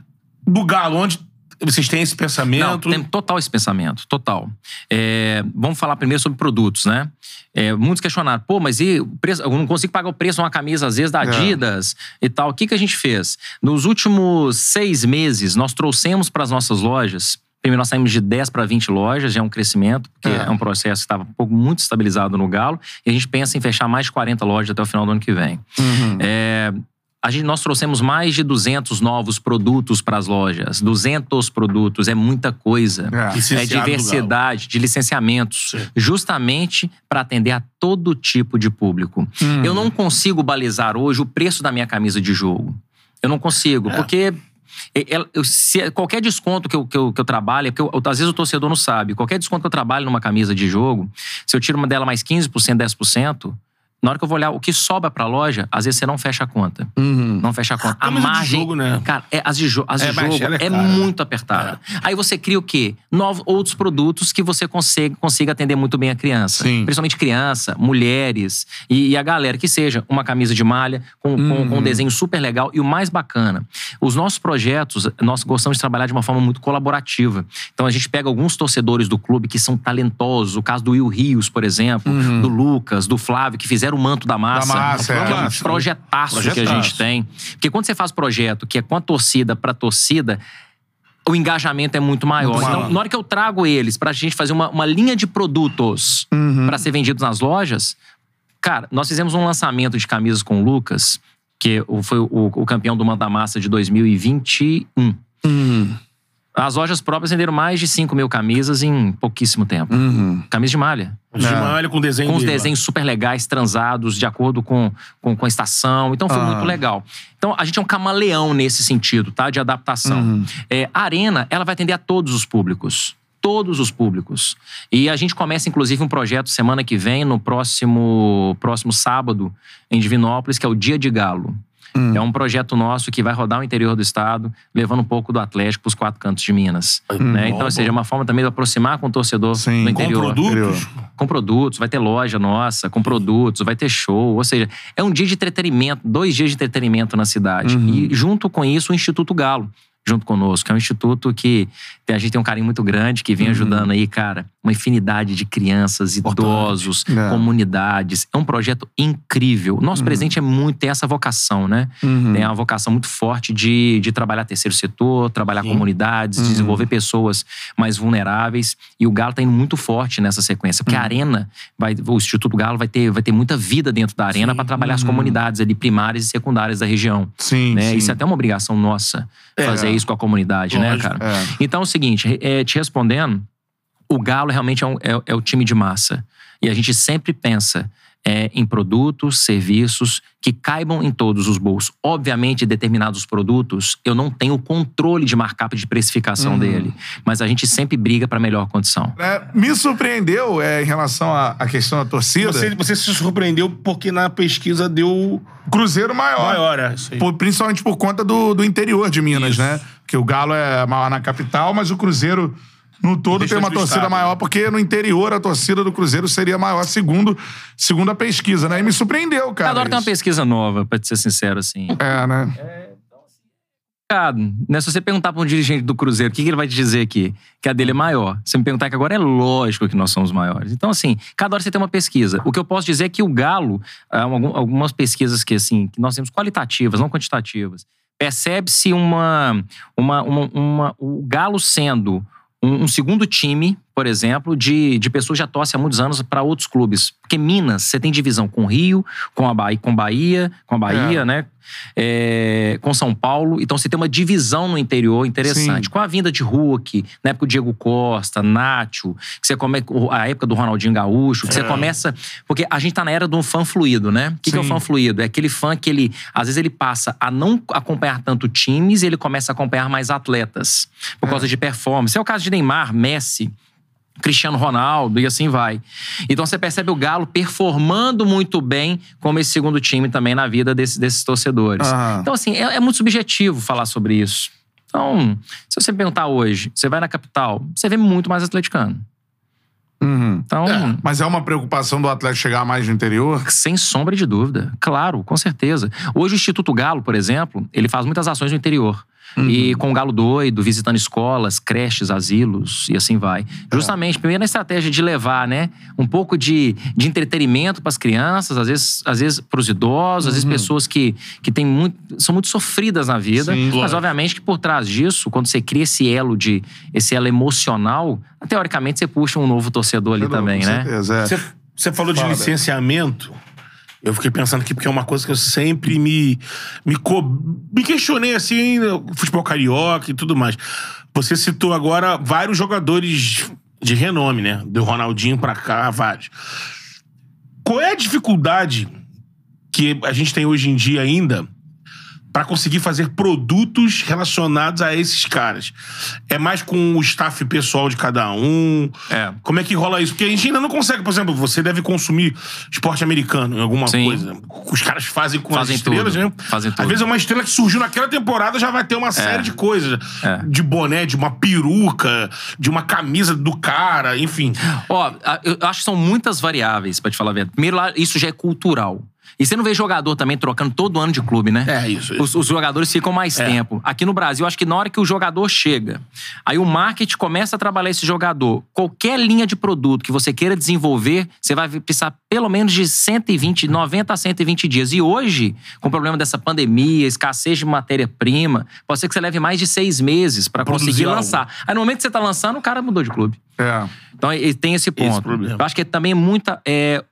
do Galo, onde Vocês têm esse Não, pensamento? tem total esse pensamento, total. É, vamos falar primeiro sobre produtos, né? É, muitos questionaram, pô, mas e o preço, eu não consigo pagar o preço de uma camisa, às vezes, da Adidas e tal. O que, que a gente fez? Nos últimos seis meses, nós trouxemos para as nossas lojas. Primeiro, nós saímos de 10 para 20 lojas, já é um crescimento, porque É. é, um processo que estava um pouco muito estabilizado no Galo. E a gente pensa em fechar mais de 40 lojas até o final do ano que vem. Uhum. É, a gente, nós trouxemos mais de 200 novos produtos para as lojas. 200 produtos, é muita coisa. É. É diversidade de licenciamentos, Sim. justamente para atender a todo tipo de público. Hum. Eu não consigo balizar hoje o preço da minha camisa de jogo. Eu não consigo, porque e- ela- eu- se- qualquer desconto que eu, que eu, que eu trabalho, é porque eu- às vezes o torcedor não sabe, qualquer desconto que eu trabalho numa camisa de jogo, se eu tiro uma dela mais 15%, 10%, na hora que eu vou olhar o que sobra pra loja, às vezes você não fecha a conta. Uhum. Não fecha a conta. A camisa de margem. jogo, né? Cara, é, as de, jo as de É, mas jogo é é, muito apertada. Aí você cria o quê? Novos, outros produtos que você consegue, consiga atender muito bem a criança. Sim. Principalmente criança, mulheres e, e a galera. Que seja uma camisa de malha com, com- Uhum. com um desenho super legal. E o mais bacana, os nossos projetos, nós gostamos de trabalhar de uma forma muito colaborativa. Então a gente pega alguns torcedores do clube que são talentosos. O caso do Will Rios, por exemplo, do Lucas, do Flávio, que fizeram o manto da massa. massa, que é um é. projetaço que a Projetaço. gente tem. Porque quando você faz projeto que é com a torcida pra torcida, o engajamento é muito maior. Muito então, na hora que eu trago eles pra gente fazer uma, uma linha de produtos Uhum. pra ser vendidos nas lojas, cara, nós fizemos um lançamento de camisas com o Lucas, que foi o, o campeão do Manda Massa de 2021. Uhum. As lojas próprias venderam mais de 5 mil camisas em pouquíssimo tempo. Uhum. Camisa de malha. De É. malha com desenho Com os desenhos super legais, transados, de acordo com, com, com a estação. Então foi Ah. muito legal. Então a gente é um camaleão nesse sentido, tá? De adaptação. Uhum. É, a Arena, ela vai atender a todos os públicos. Todos os públicos. E a gente começa, inclusive, um projeto semana que vem, no próximo, próximo sábado, em Divinópolis, que é o Dia de Galo. Hum. É um projeto nosso que vai rodar o interior do estado, levando um pouco do Atlético para os quatro cantos de Minas. né? Então, ou seja, é uma forma também de aproximar com o torcedor Sim. do interior Com produtos. com produtos, vai ter loja nossa, com produtos, vai ter show. Ou seja, é um dia de entretenimento, dois dias de entretenimento na cidade. Uhum. E junto com isso, o Instituto Galo, junto conosco. É um instituto que a gente tem um carinho muito grande, que vem Uhum. ajudando aí, cara, uma infinidade de crianças, idosos, É. comunidades. É um projeto incrível. Nosso presidente é muito, tem essa vocação, né? Uhum. Tem uma vocação muito forte de, de trabalhar terceiro setor, trabalhar Sim. comunidades, Uhum. desenvolver pessoas mais vulneráveis. E o Galo tá indo muito forte nessa sequência, porque a Arena, vai, o Instituto Galo vai ter, vai ter muita vida dentro da Arena para trabalhar as Uhum. comunidades ali primárias e secundárias da região. Sim, Né? sim. Isso é até uma obrigação nossa, É. fazer isso com a comunidade, né, Lógico. cara? É. Então o seguinte, é, te respondendo, o Galo realmente é, um- é- é o time de massa. E a gente sempre pensa é, em produtos, serviços que caibam em todos os bolsos. Obviamente, determinados produtos, eu não tenho controle de markup de precificação Uhum. dele. Mas a gente sempre briga para melhor condição. É, me surpreendeu é, em relação à, à questão da torcida. Você, você se surpreendeu porque na pesquisa deu Cruzeiro maior. maior, é isso aí. Por- principalmente por conta do, do interior de Minas, Isso. né? Que o Galo é maior na capital, mas o Cruzeiro no todo tem uma torcida estado. maior, porque no interior a torcida do Cruzeiro seria maior, segundo, segundo a pesquisa, né? E me surpreendeu, cara. Cada hora tem uma pesquisa nova, pra te ser sincero, assim. É, né? Cara, né, se você perguntar pra um dirigente do Cruzeiro, o que, que ele vai te dizer aqui? Que a dele é maior. Se me perguntar que agora é lógico que nós somos maiores. Então, assim, cada hora você tem uma pesquisa. O que eu posso dizer é que o Galo, ah, algum- algumas pesquisas que, assim, que nós temos qualitativas, não quantitativas, percebe-se uma, uma, uma, uma- O Galo sendo um, um segundo time, por exemplo, de, de pessoas que já torcem há muitos anos para outros clubes. Porque Minas, você tem divisão com Rio, com a Bahia, com Bahia, com a Bahia, É. né? É, com São Paulo. Então você tem uma divisão no interior interessante. Sim. Com a vinda de Hulk, na época o Diego Costa, Nacho, que você come, a época do Ronaldinho Gaúcho, que você É. começa. Porque a gente tá na era do fã fluido, né? O que, que é o fã fluido? É aquele fã que ele, às vezes, ele passa a não acompanhar tanto times e ele começa a acompanhar mais atletas. Por É. causa de performance. É o caso de Neymar, Messi. Cristiano Ronaldo e assim vai. Então você percebe o Galo performando muito bem como esse segundo time também na vida desse- desses torcedores. Aham. Então, assim, é, é muito subjetivo falar sobre isso. Então, se você me perguntar hoje, você vai na capital, você vê muito mais atleticano. Uhum. Então, Mas é uma preocupação do Atlético chegar mais no interior? sem sombra de dúvida. Claro, com certeza. Hoje o Instituto Galo, por exemplo, ele faz muitas ações no interior. E com o Galo Doido, visitando escolas, creches, asilos e assim vai. Justamente, primeiro a estratégia de levar, né, um pouco de, de entretenimento para as crianças, às vezes, às vezes para os idosos, às vezes pessoas que, que têm muito, são muito sofridas na vida. Sim, mas claro. obviamente que por trás disso, quando você cria esse elo de esse elo emocional, teoricamente você puxa um novo torcedor ali também, Com né? certeza, é. Você, você falou de Foda. licenciamento. Eu fiquei pensando aqui, porque é uma coisa que eu sempre me, me, co- me questionei assim, no futebol carioca e tudo mais. Você citou agora vários jogadores de renome, né? Do Ronaldinho pra cá, vários. Qual é a dificuldade que a gente tem hoje em dia ainda pra conseguir fazer produtos relacionados a esses caras? É mais com o staff pessoal de cada um? É. Como é que rola isso? Porque a gente ainda não consegue, por exemplo, você deve consumir esporte americano em alguma Sim. coisa. Os caras fazem com Fazem as estrelas, tudo. né? Fazem Às tudo. vezes é uma estrela que surgiu naquela temporada já vai ter uma série de coisas. É. De boné, de uma peruca, de uma camisa do cara, enfim. Ó, eu acho que são muitas variáveis, pra te falar a verdade. Primeiro, isso já é cultural. E você não vê jogador também trocando todo ano de clube, né? É, isso, isso. Os, os jogadores ficam mais É. tempo. Aqui no Brasil, acho que na hora que o jogador chega, aí o marketing começa a trabalhar esse jogador. Qualquer linha de produto que você queira desenvolver, você vai precisar pelo menos de 120, 90 a 120 dias. E hoje, com o problema dessa pandemia, escassez de matéria-prima, pode ser que você leve mais de seis meses Produzir conseguir algo. lançar. Aí no momento que você tá lançando, o cara mudou de clube. É. Então, tem esse ponto. problema. Eu acho que também é muita. é,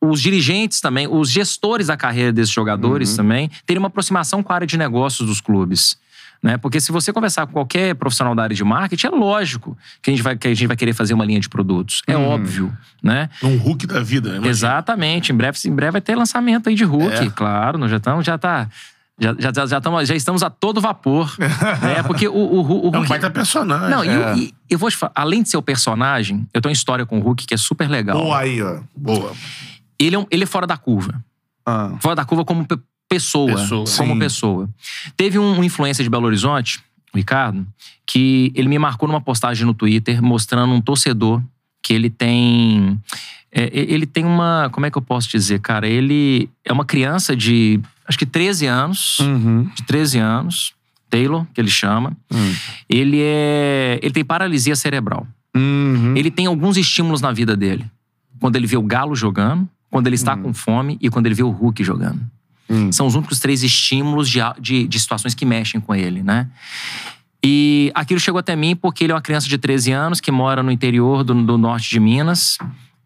os dirigentes também, os gestores da carreira desses jogadores também, terem uma aproximação com a área de negócios dos clubes. Né? Porque se você conversar com qualquer profissional da área de marketing, é lógico que a gente vai, que a gente vai querer fazer uma linha de produtos. É óbvio, né? Um Hulk da vida, né? Imagina. Exatamente. Em breve, em breve vai ter lançamento aí de Hulk, É. claro. Nós já estamos, já tá. Já, já, já, já, tamo- já estamos a todo vapor. [laughs] né? Porque o, o, o, o É um Hulk. baita personagem. Não, e É. o- e, eu vou te falar, além de ser o personagem, eu tenho uma história com o Hulk que é super legal. Boa aí, ó. Boa. Ele, é um- ele é fora da curva. Ah. Fora da curva como pe- pessoa. Pessoa. Como Sim. pessoa. Teve um, um influencer de Belo Horizonte, o Ricardo, que ele me marcou numa postagem no Twitter mostrando um torcedor que ele tem. é, ele tem uma. Como é que eu posso dizer, cara? Ele é uma criança de acho que 13 anos. Uhum. De 13 anos. Taylor, que ele chama. Hum. Ele é. Ele tem paralisia cerebral. Uhum. Ele tem alguns estímulos na vida dele. Quando ele vê o Galo jogando, quando ele está com fome e quando ele vê o Hulk jogando. Hum. São os únicos três estímulos de, de, de situações que mexem com ele, né? E aquilo chegou até mim porque ele é uma criança de 13 anos que mora no interior do, do norte de Minas.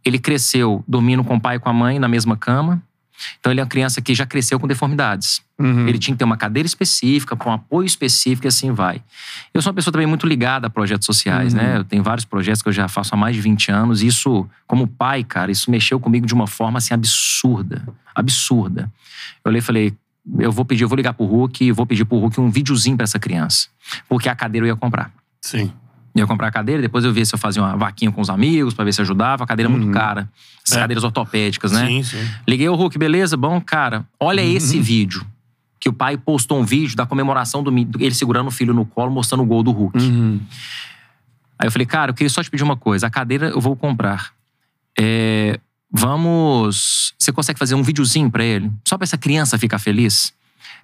Ele cresceu dormindo com o pai e com a mãe na mesma cama. Então ele é uma criança que já cresceu com deformidades. Uhum. Ele tinha que ter uma cadeira específica, com um apoio específico e assim vai. Eu sou uma pessoa também muito ligada a projetos sociais, né? Eu tenho vários projetos que eu já faço há mais de 20 anos. E isso, como pai, cara, isso mexeu comigo de uma forma assim absurda. Absurda. Eu olhei e falei, eu vou pedir, eu vou ligar pro Hulk e vou pedir pro Hulk um videozinho pra essa criança. Porque a cadeira eu ia comprar. Sim. Eu ia comprar a cadeira, depois eu via se eu fazia uma vaquinha com os amigos pra ver se ajudava. A cadeira é muito cara. Essas É. cadeiras ortopédicas, né? Sim, sim. Liguei o Hulk, beleza? Bom, cara, olha Uhum. esse vídeo. Que o pai postou um vídeo da comemoração do ele segurando o filho no colo, mostrando o gol do Hulk. Uhum. Aí eu falei, cara, eu queria só te pedir uma coisa. A cadeira eu vou comprar. É, vamos. Você consegue fazer um videozinho pra ele? Só pra essa criança ficar feliz?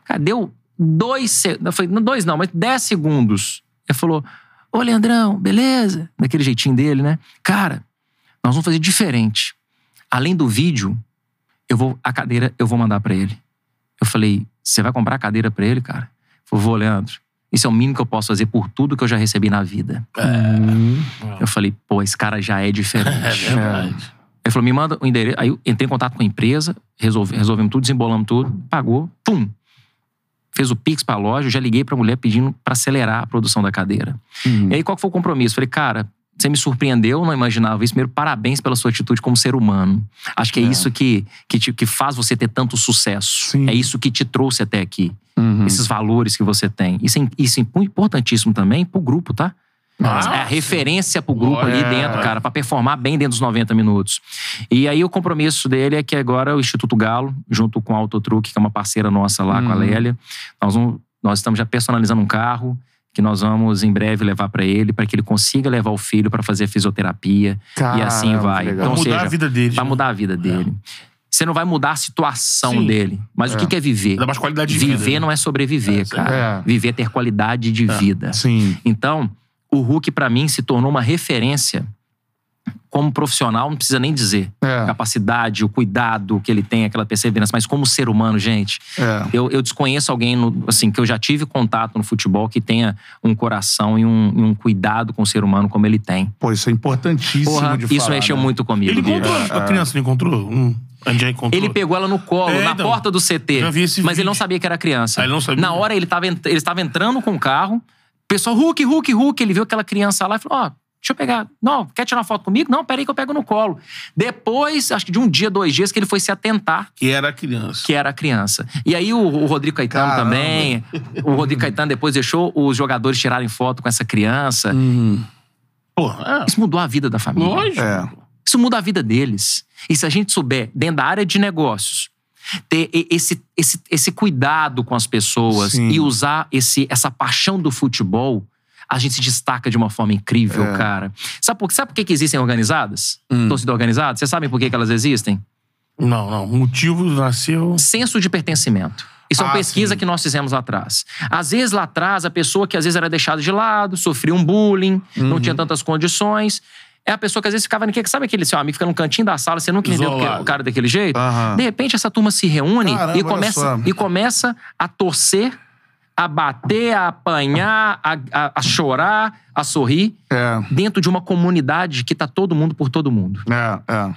Cara, deu dois. Eu falei, não dois não, mas dez segundos. Ele falou: Ô, Leandrão, beleza? Daquele jeitinho dele, né? Cara, nós vamos fazer diferente. Além do vídeo, eu vou a cadeira eu vou mandar pra ele. Eu falei: você vai comprar a cadeira pra ele, cara? Ele falou: vou, Leandro. Isso é o mínimo que eu posso fazer por tudo que eu já recebi na vida. Uhum. Eu falei, pô, esse cara já é diferente. [laughs] É verdade. Ele falou, me manda o endereço. Aí eu entrei em contato com a empresa, resolve, resolvemos tudo, desembolamos tudo, pagou, pum. Fez o Pix pra loja, eu já liguei pra mulher pedindo pra acelerar a produção da cadeira. Uhum. E aí, qual que foi o compromisso? Falei, cara, você me surpreendeu, não imaginava isso. Primeiro, parabéns pela sua atitude como ser humano. Acho que é, É. isso que, que, te- que faz você ter tanto sucesso. Sim. É isso que te trouxe até aqui. Uhum. Esses valores que você tem. Isso é, isso é importantíssimo também pro grupo, tá? Nossa. É a referência pro grupo ali dentro, cara, pra performar bem dentro dos 90 minutos. E aí o compromisso dele é que agora o Instituto Galo, junto com a Autotruck, que é uma parceira nossa lá com a Uhum. Lélia, nós, vamos- nós estamos já personalizando um carro que nós vamos em breve levar pra ele, para que ele consiga levar o filho pra fazer fisioterapia e assim Caramba, vai. legal. Então, Pra mudar seja, a vida dele. Pra mudar a vida dele. Você não vai mudar a situação Sim. dele. Mas o que é viver? Dá mais qualidade de vida. Viver não é sobreviver, cara. É. Viver é ter qualidade de vida. Sim. Então, o Hulk, pra mim, se tornou uma referência como profissional, não precisa nem dizer. É. Capacidade, o cuidado que ele tem, aquela perseverança. Mas como ser humano, gente, É. eu, eu desconheço alguém, no- assim, que eu já tive contato no futebol que tenha um coração e um, e um cuidado com o ser humano como ele tem. Pô, isso é importantíssimo Porra, de isso falar, mexeu né? muito comigo. Ele encontrou a criança, não encontrou? Encontrou. Ele pegou ela no colo, É, na então. porta do CT. Mas ele não vídeo. sabia que era criança. Ah, ele não sabia. Na hora ele estava entrando com o carro, pessoal, Hulk, Hulk, Hulk. Ele viu aquela criança lá e falou: Ó, deixa eu pegar. Não, quer tirar uma foto comigo? Não, peraí que eu pego no colo. Depois, acho que de um dia, dois dias, que ele foi se atentar Que era a criança. que era a criança. E aí o, o Rodrigo Caetano Caramba. também. O Rodrigo Caetano depois deixou os jogadores tirarem foto com essa criança. Pô, é. Isso mudou a vida da família. Lógico. É. Isso muda a vida deles. E se a gente souber, dentro da área de negócios, ter esse, esse, esse cuidado com as pessoas Sim. e usar esse, essa paixão do futebol, a gente se destaca de uma forma incrível, É. cara. Sabe por, sabe por que, que existem organizadas? Hum. Torcida organizada? Vocês sabem por que, que elas existem? Não, não. O motivo nasceu. Senso de pertencimento. Isso é uma Ah, pesquisa sim. que nós fizemos lá atrás. Às vezes, lá atrás, a pessoa que às vezes era deixada de lado, sofria um bullying, Uhum. não tinha tantas condições. É a pessoa que às vezes ficava naquele. Sabe aquele seu amigo fica num cantinho da sala, você nunca entendeu o cara daquele jeito? Aham. De repente, essa turma se reúne Caramba, e, começa, e começa a torcer, a bater, a apanhar, a, a- a chorar, a sorrir, É. dentro de uma comunidade que tá todo mundo por todo mundo. É. É.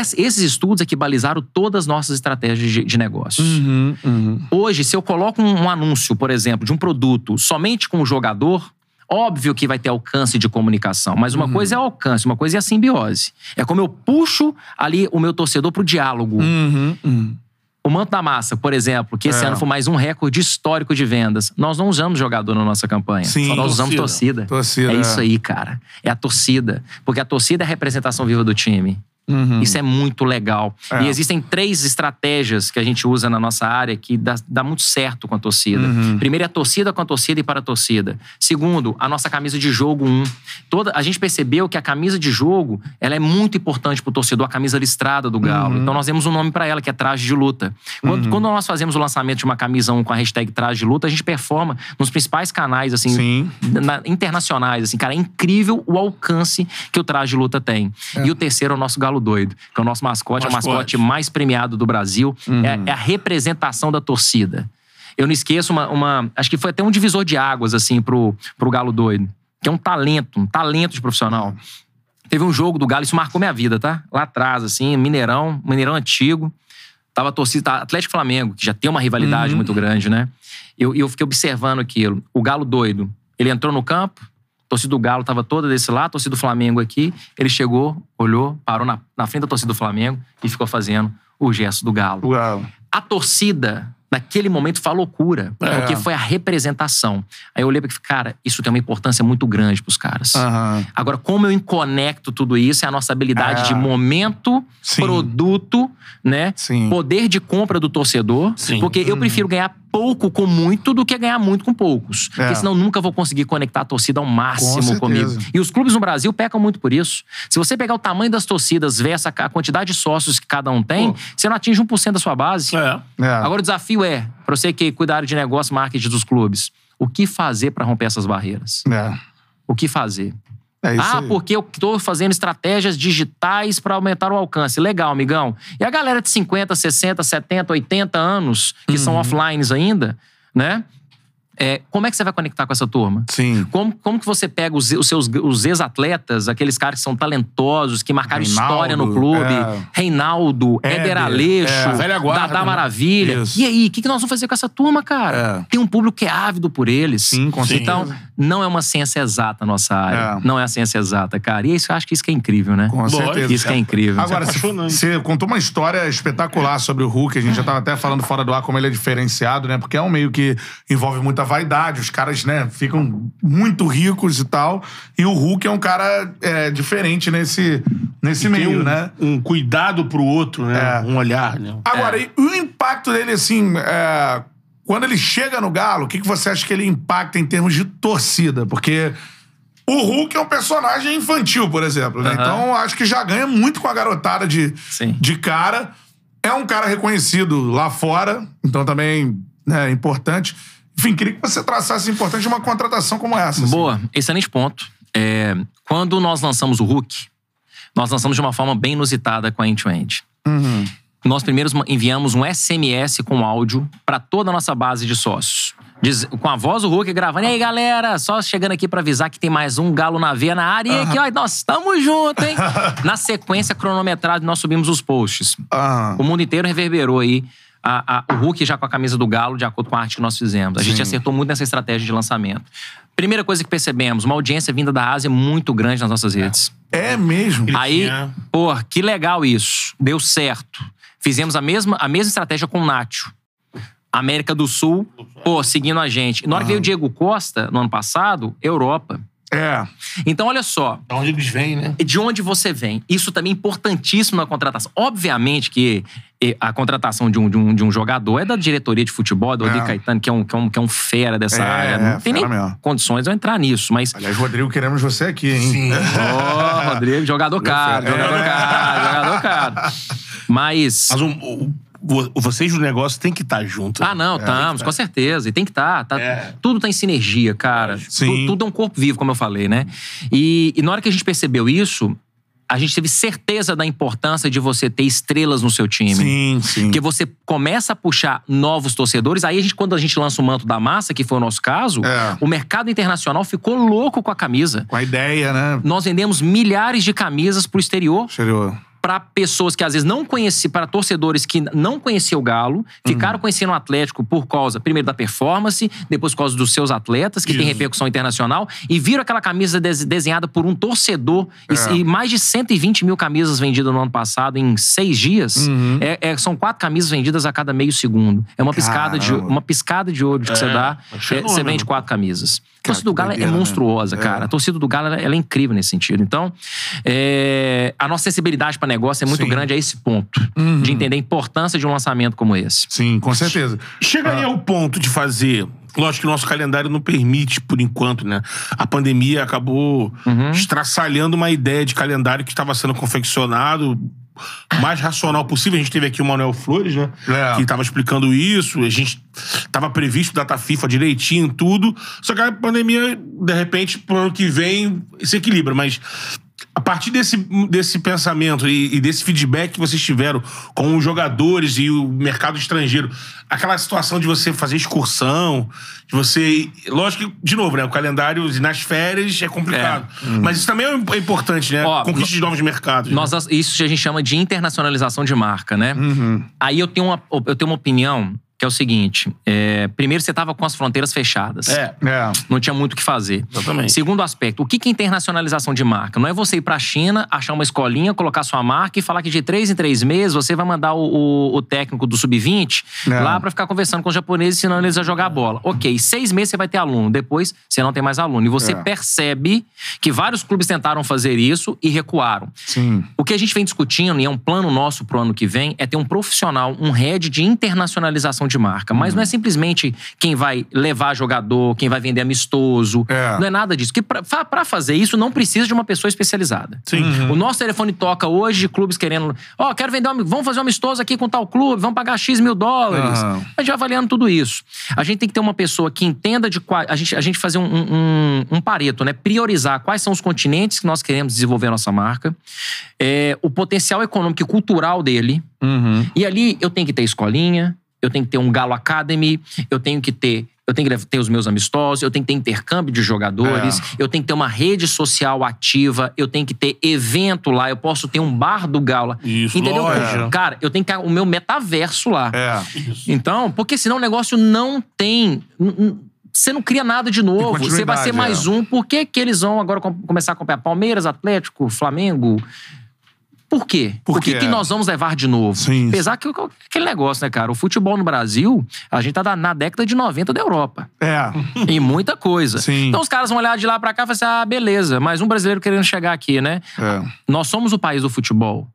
Ess- Esses estudos é que balizaram todas as nossas estratégias de, de negócios. Uhum, uhum. Hoje, se eu coloco um, um anúncio, por exemplo, de um produto somente com o jogador, óbvio que vai ter alcance de comunicação. Mas uma coisa é o alcance, uma coisa é a simbiose. É como eu puxo ali o meu torcedor pro diálogo. Uhum, uhum. O Manto da Massa, por exemplo, que esse É. ano foi mais um recorde histórico de vendas. Nós não usamos jogador na nossa campanha. Sim, Só nós usamos torcida. torcida. Torcida, É é. isso aí, cara. É a torcida. Porque a torcida é a representação viva do time. Uhum. Isso é muito legal. É. E existem três estratégias que a gente usa na nossa área que dá, dá muito certo com a torcida. Uhum. Primeiro é a torcida com a torcida e para a torcida. Segundo, a nossa camisa de jogo 1. Toda, a gente percebeu que a camisa de jogo ela é muito importante para o torcedor, a camisa listrada do Galo. Uhum. Então nós temos um nome para ela, que é traje de luta. Quando, quando nós fazemos o lançamento de uma camisa 1 com a hashtag traje de luta, a gente performa nos principais canais, assim, Sim. na- internacionais, assim, cara, é incrível o alcance que o traje de luta tem. E o terceiro é o nosso galo doido, que é o nosso mascote, é o Mascote. mascote mais premiado do Brasil, é, é a representação da torcida. Eu não esqueço uma, uma- acho que foi até um divisor de águas assim pro, pro galo doido, que é um talento, um talento de profissional. Teve um jogo do Galo, isso marcou minha vida, tá? Lá atrás, assim, Mineirão, Mineirão antigo. Tava a torcida, tá, Atlético Flamengo, que já tem uma rivalidade muito grande, né? Eu, eu fiquei observando aquilo. O Galo doido, ele entrou no campo, torcida do Galo tava toda desse lado, a torcida do Flamengo aqui. Ele chegou, olhou, parou na, na frente da torcida do Flamengo e ficou fazendo o gesto do Galo. Uau. A torcida, naquele momento, foi loucura, É. porque foi a representação. Aí eu olhei e falei, cara, isso tem uma importância muito grande pros caras. Aham. Agora, como eu conecto tudo isso é a nossa habilidade É. de momento, Sim. produto, né? Sim. Poder de compra do torcedor. Sim. Porque eu prefiro ganhar pouco com muito do que ganhar muito com poucos. É. Porque senão eu nunca vou conseguir conectar a torcida ao máximo certeza. comigo. E os clubes no Brasil pecam muito por isso. Se você pegar o tamanho das torcidas versus a quantidade de sócios que cada um tem, Pô. você não atinge 1% da sua base. É. É. Agora o desafio é, para você que cuidar de negócio, marketing dos clubes, o que fazer para romper essas barreiras? É. O que fazer? É ah, aí. porque eu tô fazendo estratégias digitais para aumentar o alcance. Legal, amigão. E a galera de 50, 60, 70, 80 anos, que são Uhum. offlines ainda, né? É, como é que você vai conectar com essa turma? Sim. Como, como que você pega os, os seus os ex-atletas, aqueles caras que são talentosos, que marcaram Reinaldo, história no clube? é. Reinaldo, Éder, Éder Aleixo, é, guarda, Dadá né? Maravilha. Isso. E aí, o que, que nós vamos fazer com essa turma, cara? É. Tem um público que é ávido por eles. Sim, com Sim. certeza. Então, não é uma ciência exata a nossa área. É. Não é a ciência exata, cara. E isso, eu acho que isso que é incrível, né? Com certeza. Isso que é incrível. Agora, é você, contou uma história espetacular sobre o Hulk. A gente já tava até falando fora do ar como ele é diferenciado, né? Porque é um meio que envolve muita vaidade. Os caras, né, ficam muito ricos e tal. E o Hulk é um cara é, diferente nesse, nesse Tem meio, um, né? um cuidado pro outro, né? É. Um olhar, né? Agora, e o impacto dele, assim, é, quando ele chega no Galo, o que, que você acha que ele impacta em termos de torcida? Porque o Hulk é um personagem infantil, por exemplo, né? Aham. Então, acho que já ganha muito com a garotada de, Sim. de cara. É é um cara reconhecido lá fora, então também né, é importante. Enfim, queria que você traçasse a importância de uma contratação como essa. assim. Boa, excelente ponto. É, quando nós lançamos o Hulk, nós lançamos de uma forma bem inusitada com a End-to-End. Uhum. Nós primeiro enviamos um SMS com áudio para toda a nossa base de sócios. Diz- com a voz do Hulk gravando. E aí, galera, só chegando aqui para avisar que tem mais um galo na veia na área. E aqui, ó, nós estamos juntos, hein? [laughs] na sequência cronometrada, nós subimos os posts. Ah, O mundo inteiro reverberou aí a- a- o Hulk já com a camisa do Galo, de acordo com a arte que nós fizemos. A gente Sim. acertou muito nessa estratégia de lançamento. Primeira coisa que percebemos, uma audiência vinda da Ásia muito grande nas nossas redes. é mesmo. Ele Aí, pô, que legal isso. Deu certo. Fizemos a mesma, a mesma estratégia com o Nacho. América do Sul, pô, seguindo a gente. Na hora que veio o Diego Costa, no ano passado, Europa. É. Então, olha só, Da onde eles vêm, né? de onde você vem. Isso também é importantíssimo na contratação. Obviamente que a contratação de um, de um, de um jogador é da diretoria de futebol, do É. Rodrigo Caetano, que é, um, que, é um, que é um fera dessa É, área. é, Não tem nem mesmo. condições de eu entrar nisso, mas. Aliás, Rodrigo, queremos você aqui, hein? Ô, [laughs] Rodrigo, jogador caro, É. jogador caro, jogador caro. Mas. Mas o- vocês do negócio tem que estar junto. Ah, não, estamos, com certeza. E tem que estar. Tá, É. Tudo tá em sinergia, cara. Sim. Tu- Tudo é um corpo vivo, como eu falei, né? E, e na hora que a gente percebeu isso, a gente teve certeza da importância de você ter estrelas no seu time. Sim, sim. Porque você começa a puxar novos torcedores. Aí, a gente, quando a gente lança o manto da massa, que foi o nosso caso, É. o mercado internacional ficou louco com a camisa. Com a ideia, né? Nós vendemos milhares de camisas pro exterior Exterior. Para pessoas que às vezes não conheciam, para torcedores que não conheciam o Galo, ficaram conhecendo o Atlético por causa, primeiro, da performance, depois por causa dos seus atletas, que tem Isso. repercussão internacional, e viram aquela camisa des- desenhada por um torcedor, e- É. e, mais de 120 mil camisas vendidas no ano passado em seis dias. Uhum. É- é- são quatro camisas vendidas a cada meio segundo. É uma piscada, de, uma piscada de olho que você dá, é é, fenômeno. você vende quatro camisas. A torcida do Galo é né? monstruosa, É. cara. A torcida do Galo ela, ela é incrível nesse sentido. Então, é, a nossa sensibilidade para negócio é muito Sim. Uhum. grande a esse ponto. De entender a importância de um lançamento como esse. Sim, com certeza. Chegaria ao ponto de fazer. Lógico que o nosso calendário não permite, por enquanto, né? A pandemia acabou estraçalhando uma ideia de calendário que estava sendo confeccionado mais racional possível. A gente teve aqui o Manuel Flores, né? É. Que estava explicando isso. A gente estava previsto data FIFA direitinho, tudo. Só que a pandemia, de repente, pro ano que vem, se equilibra. Mas a partir desse, desse pensamento e, e desse feedback que vocês tiveram com os jogadores e o mercado estrangeiro, aquela situação de você fazer excursão, de você. Lógico que, de novo, né? O calendário nas férias é complicado. Mas isso também é importante, né? Ó, Conquista de novos mercados. né? Nós, isso a gente chama de internacionalização de marca, né? Uhum. Aí eu tenho, uma, eu tenho uma opinião que é o seguinte: é, primeiro, você estava com as fronteiras fechadas. É, É. Não tinha muito o que fazer. Exatamente. Segundo aspecto, o que é internacionalização de marca? Não é você ir pra China, achar uma escolinha, colocar sua marca e falar que de três em três meses você vai mandar o, o- o técnico do sub-20 Não. lá pra ficar conversando com os japoneses, ensinando eles a jogar bola. Ok, seis meses você vai ter aluno, depois você não tem mais aluno. E você É. percebe que vários clubes tentaram fazer isso e recuaram. Sim. O que a gente vem discutindo, e é um plano nosso pro ano que vem, é ter um profissional, um head de internacionalização de marca. Mas não é simplesmente quem vai levar jogador, quem vai vender amistoso. É. Não é nada disso. Porque pra fazer isso, não precisa de uma pessoa especializada. Sim. O nosso telefone toca hoje de clubes querendo. Ó, quero vender um. Vamos fazer um amistoso aqui com tal clube, vamos pagar X mil dólares. Aham. A gente vai avaliando tudo isso. A gente tem que ter uma pessoa que entenda de qual. A gente, a gente fazer um, um, um pareto, né? Priorizar quais são os continentes que nós queremos desenvolver a nossa marca, é, o potencial econômico e cultural dele. Uhum. E ali eu tenho que ter escolinha, eu tenho que ter um Galo Academy, eu tenho que ter. Eu tenho que ter os meus amistosos, eu tenho que ter intercâmbio de jogadores, É. eu tenho que ter uma rede social ativa, eu tenho que ter evento lá, eu posso ter um bar do Galo. lá. Isso, Entendeu? loja. Cara, eu tenho que ter o meu metaverso lá. É. Então, porque senão o negócio não tem. Você não cria nada de novo. Você vai ser mais é. um. Por que, que eles vão agora com- começar a acompanhar Palmeiras, Atlético, Flamengo? Por quê? Por o que, que nós vamos levar de novo? Sim. Apesar que aquele negócio, né, cara? O futebol no Brasil, a gente tá na década de 90 da Europa. É. [laughs] E muita coisa. Sim. Então os caras vão olhar de lá pra cá e falar assim: ah, beleza, mais um brasileiro querendo chegar aqui, né? É. Nós somos o país do futebol.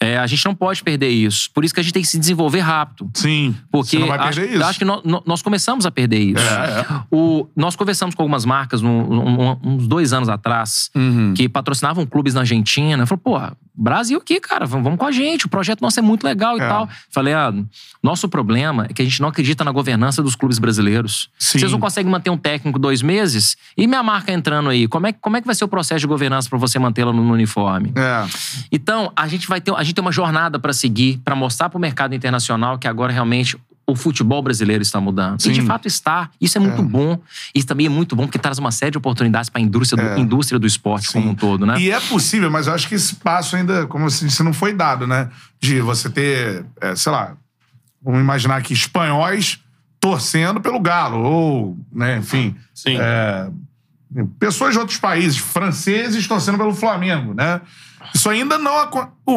É, a gente não pode perder isso. Por isso que a gente tem que se desenvolver rápido. Sim. Porque Você não vai acho, perder isso. acho que nó- nó- nós, começamos a perder isso. É, é. O- nós conversamos com algumas marcas no- um- uns dois anos atrás Uhum. que patrocinavam clubes na Argentina. Falou, porra, Brasil aqui, cara, vamos, com a gente. O projeto nosso é muito legal e É. tal. Falei, ah, nosso problema é que a gente não acredita na governança dos clubes brasileiros. Sim. Vocês não conseguem manter um técnico dois meses? E minha marca entrando aí? Como é, como é que vai ser o processo de governança pra você mantê-la no, no uniforme? É. Então, a gente vai ter, a gente tem uma jornada para seguir, para mostrar para o mercado internacional que agora realmente o futebol brasileiro está mudando. E de Sim. fato está. Isso é muito bom. Isso também é muito bom porque traz uma série de oportunidades para a indústria, do, indústria do esporte como um todo, né? E é possível, mas eu acho que esse passo ainda, como você disse, não foi dado, né? De você ter, é, sei lá, vamos imaginar aqui, espanhóis torcendo pelo Galo, ou, né, enfim. Sim. é, pessoas de outros países, franceses torcendo pelo Flamengo, né? Isso ainda não. O,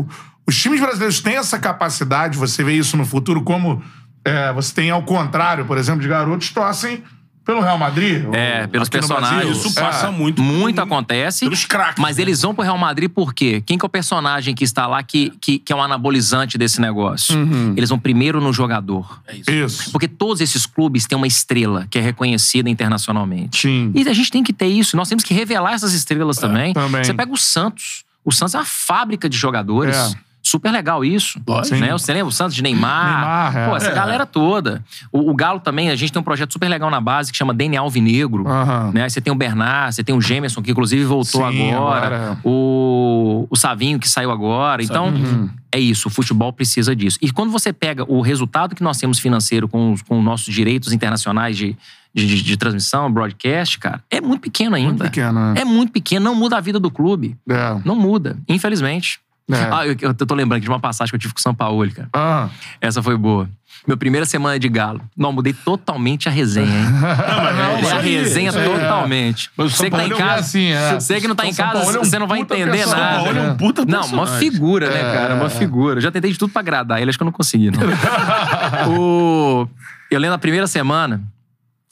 o- os times brasileiros têm essa capacidade, você vê isso no futuro, como é, você tem ao contrário, por exemplo, de garotos que torcem pelo Real Madrid. É, ou pelos personagens. Isso É. passa muito. Muito por- acontece. pelos craques, Mas né? eles vão pro Real Madrid por quê? Quem que é o personagem que está lá que, que, que é um anabolizante desse negócio? Eles vão primeiro no jogador. É isso. Isso. Porque todos esses clubes têm uma estrela que é reconhecida internacionalmente. Sim. E a gente tem que ter isso. Nós temos que revelar essas estrelas também. também. Você pega o Santos. O Santos é uma fábrica de jogadores. É. Super legal isso. Né? Você lembra o Santos de Neymar? Neymar, é. Pô, essa É. galera toda. O, o Galo também, a gente tem um projeto super legal na base que chama DNA Alvinegro. Aham. Né? Aí Você tem o Bernard, você tem o Gemerson, que inclusive voltou Sim, agora. agora. O, o Savinho, que saiu agora. Então, Uhum. é isso. O futebol precisa disso. E quando você pega o resultado que nós temos financeiro com os, com os nossos direitos internacionais de, de, de- de transmissão, broadcast, cara, é muito pequeno ainda. Muito pequeno, né? É muito pequeno. Não muda a vida do clube. É. Não muda, infelizmente. É. Ah, eu, eu tô lembrando de uma passagem que eu tive com o São Paulo, cara. Ah, Essa foi boa. Meu primeira semana de galo. Não, mudei totalmente a resenha, hein? [laughs] é Mudei isso a resenha aí. totalmente. Mas o Você que tá em é casa. assim, é. Você que não tá em casa, é um você não vai entender personagem, nada. Paulo é um puta Não, uma figura, né, É, cara? Uma é. figura. Eu já tentei de tudo pra agradar ele, acho que eu não consegui, não. [laughs] o... Eu lembro na primeira semana,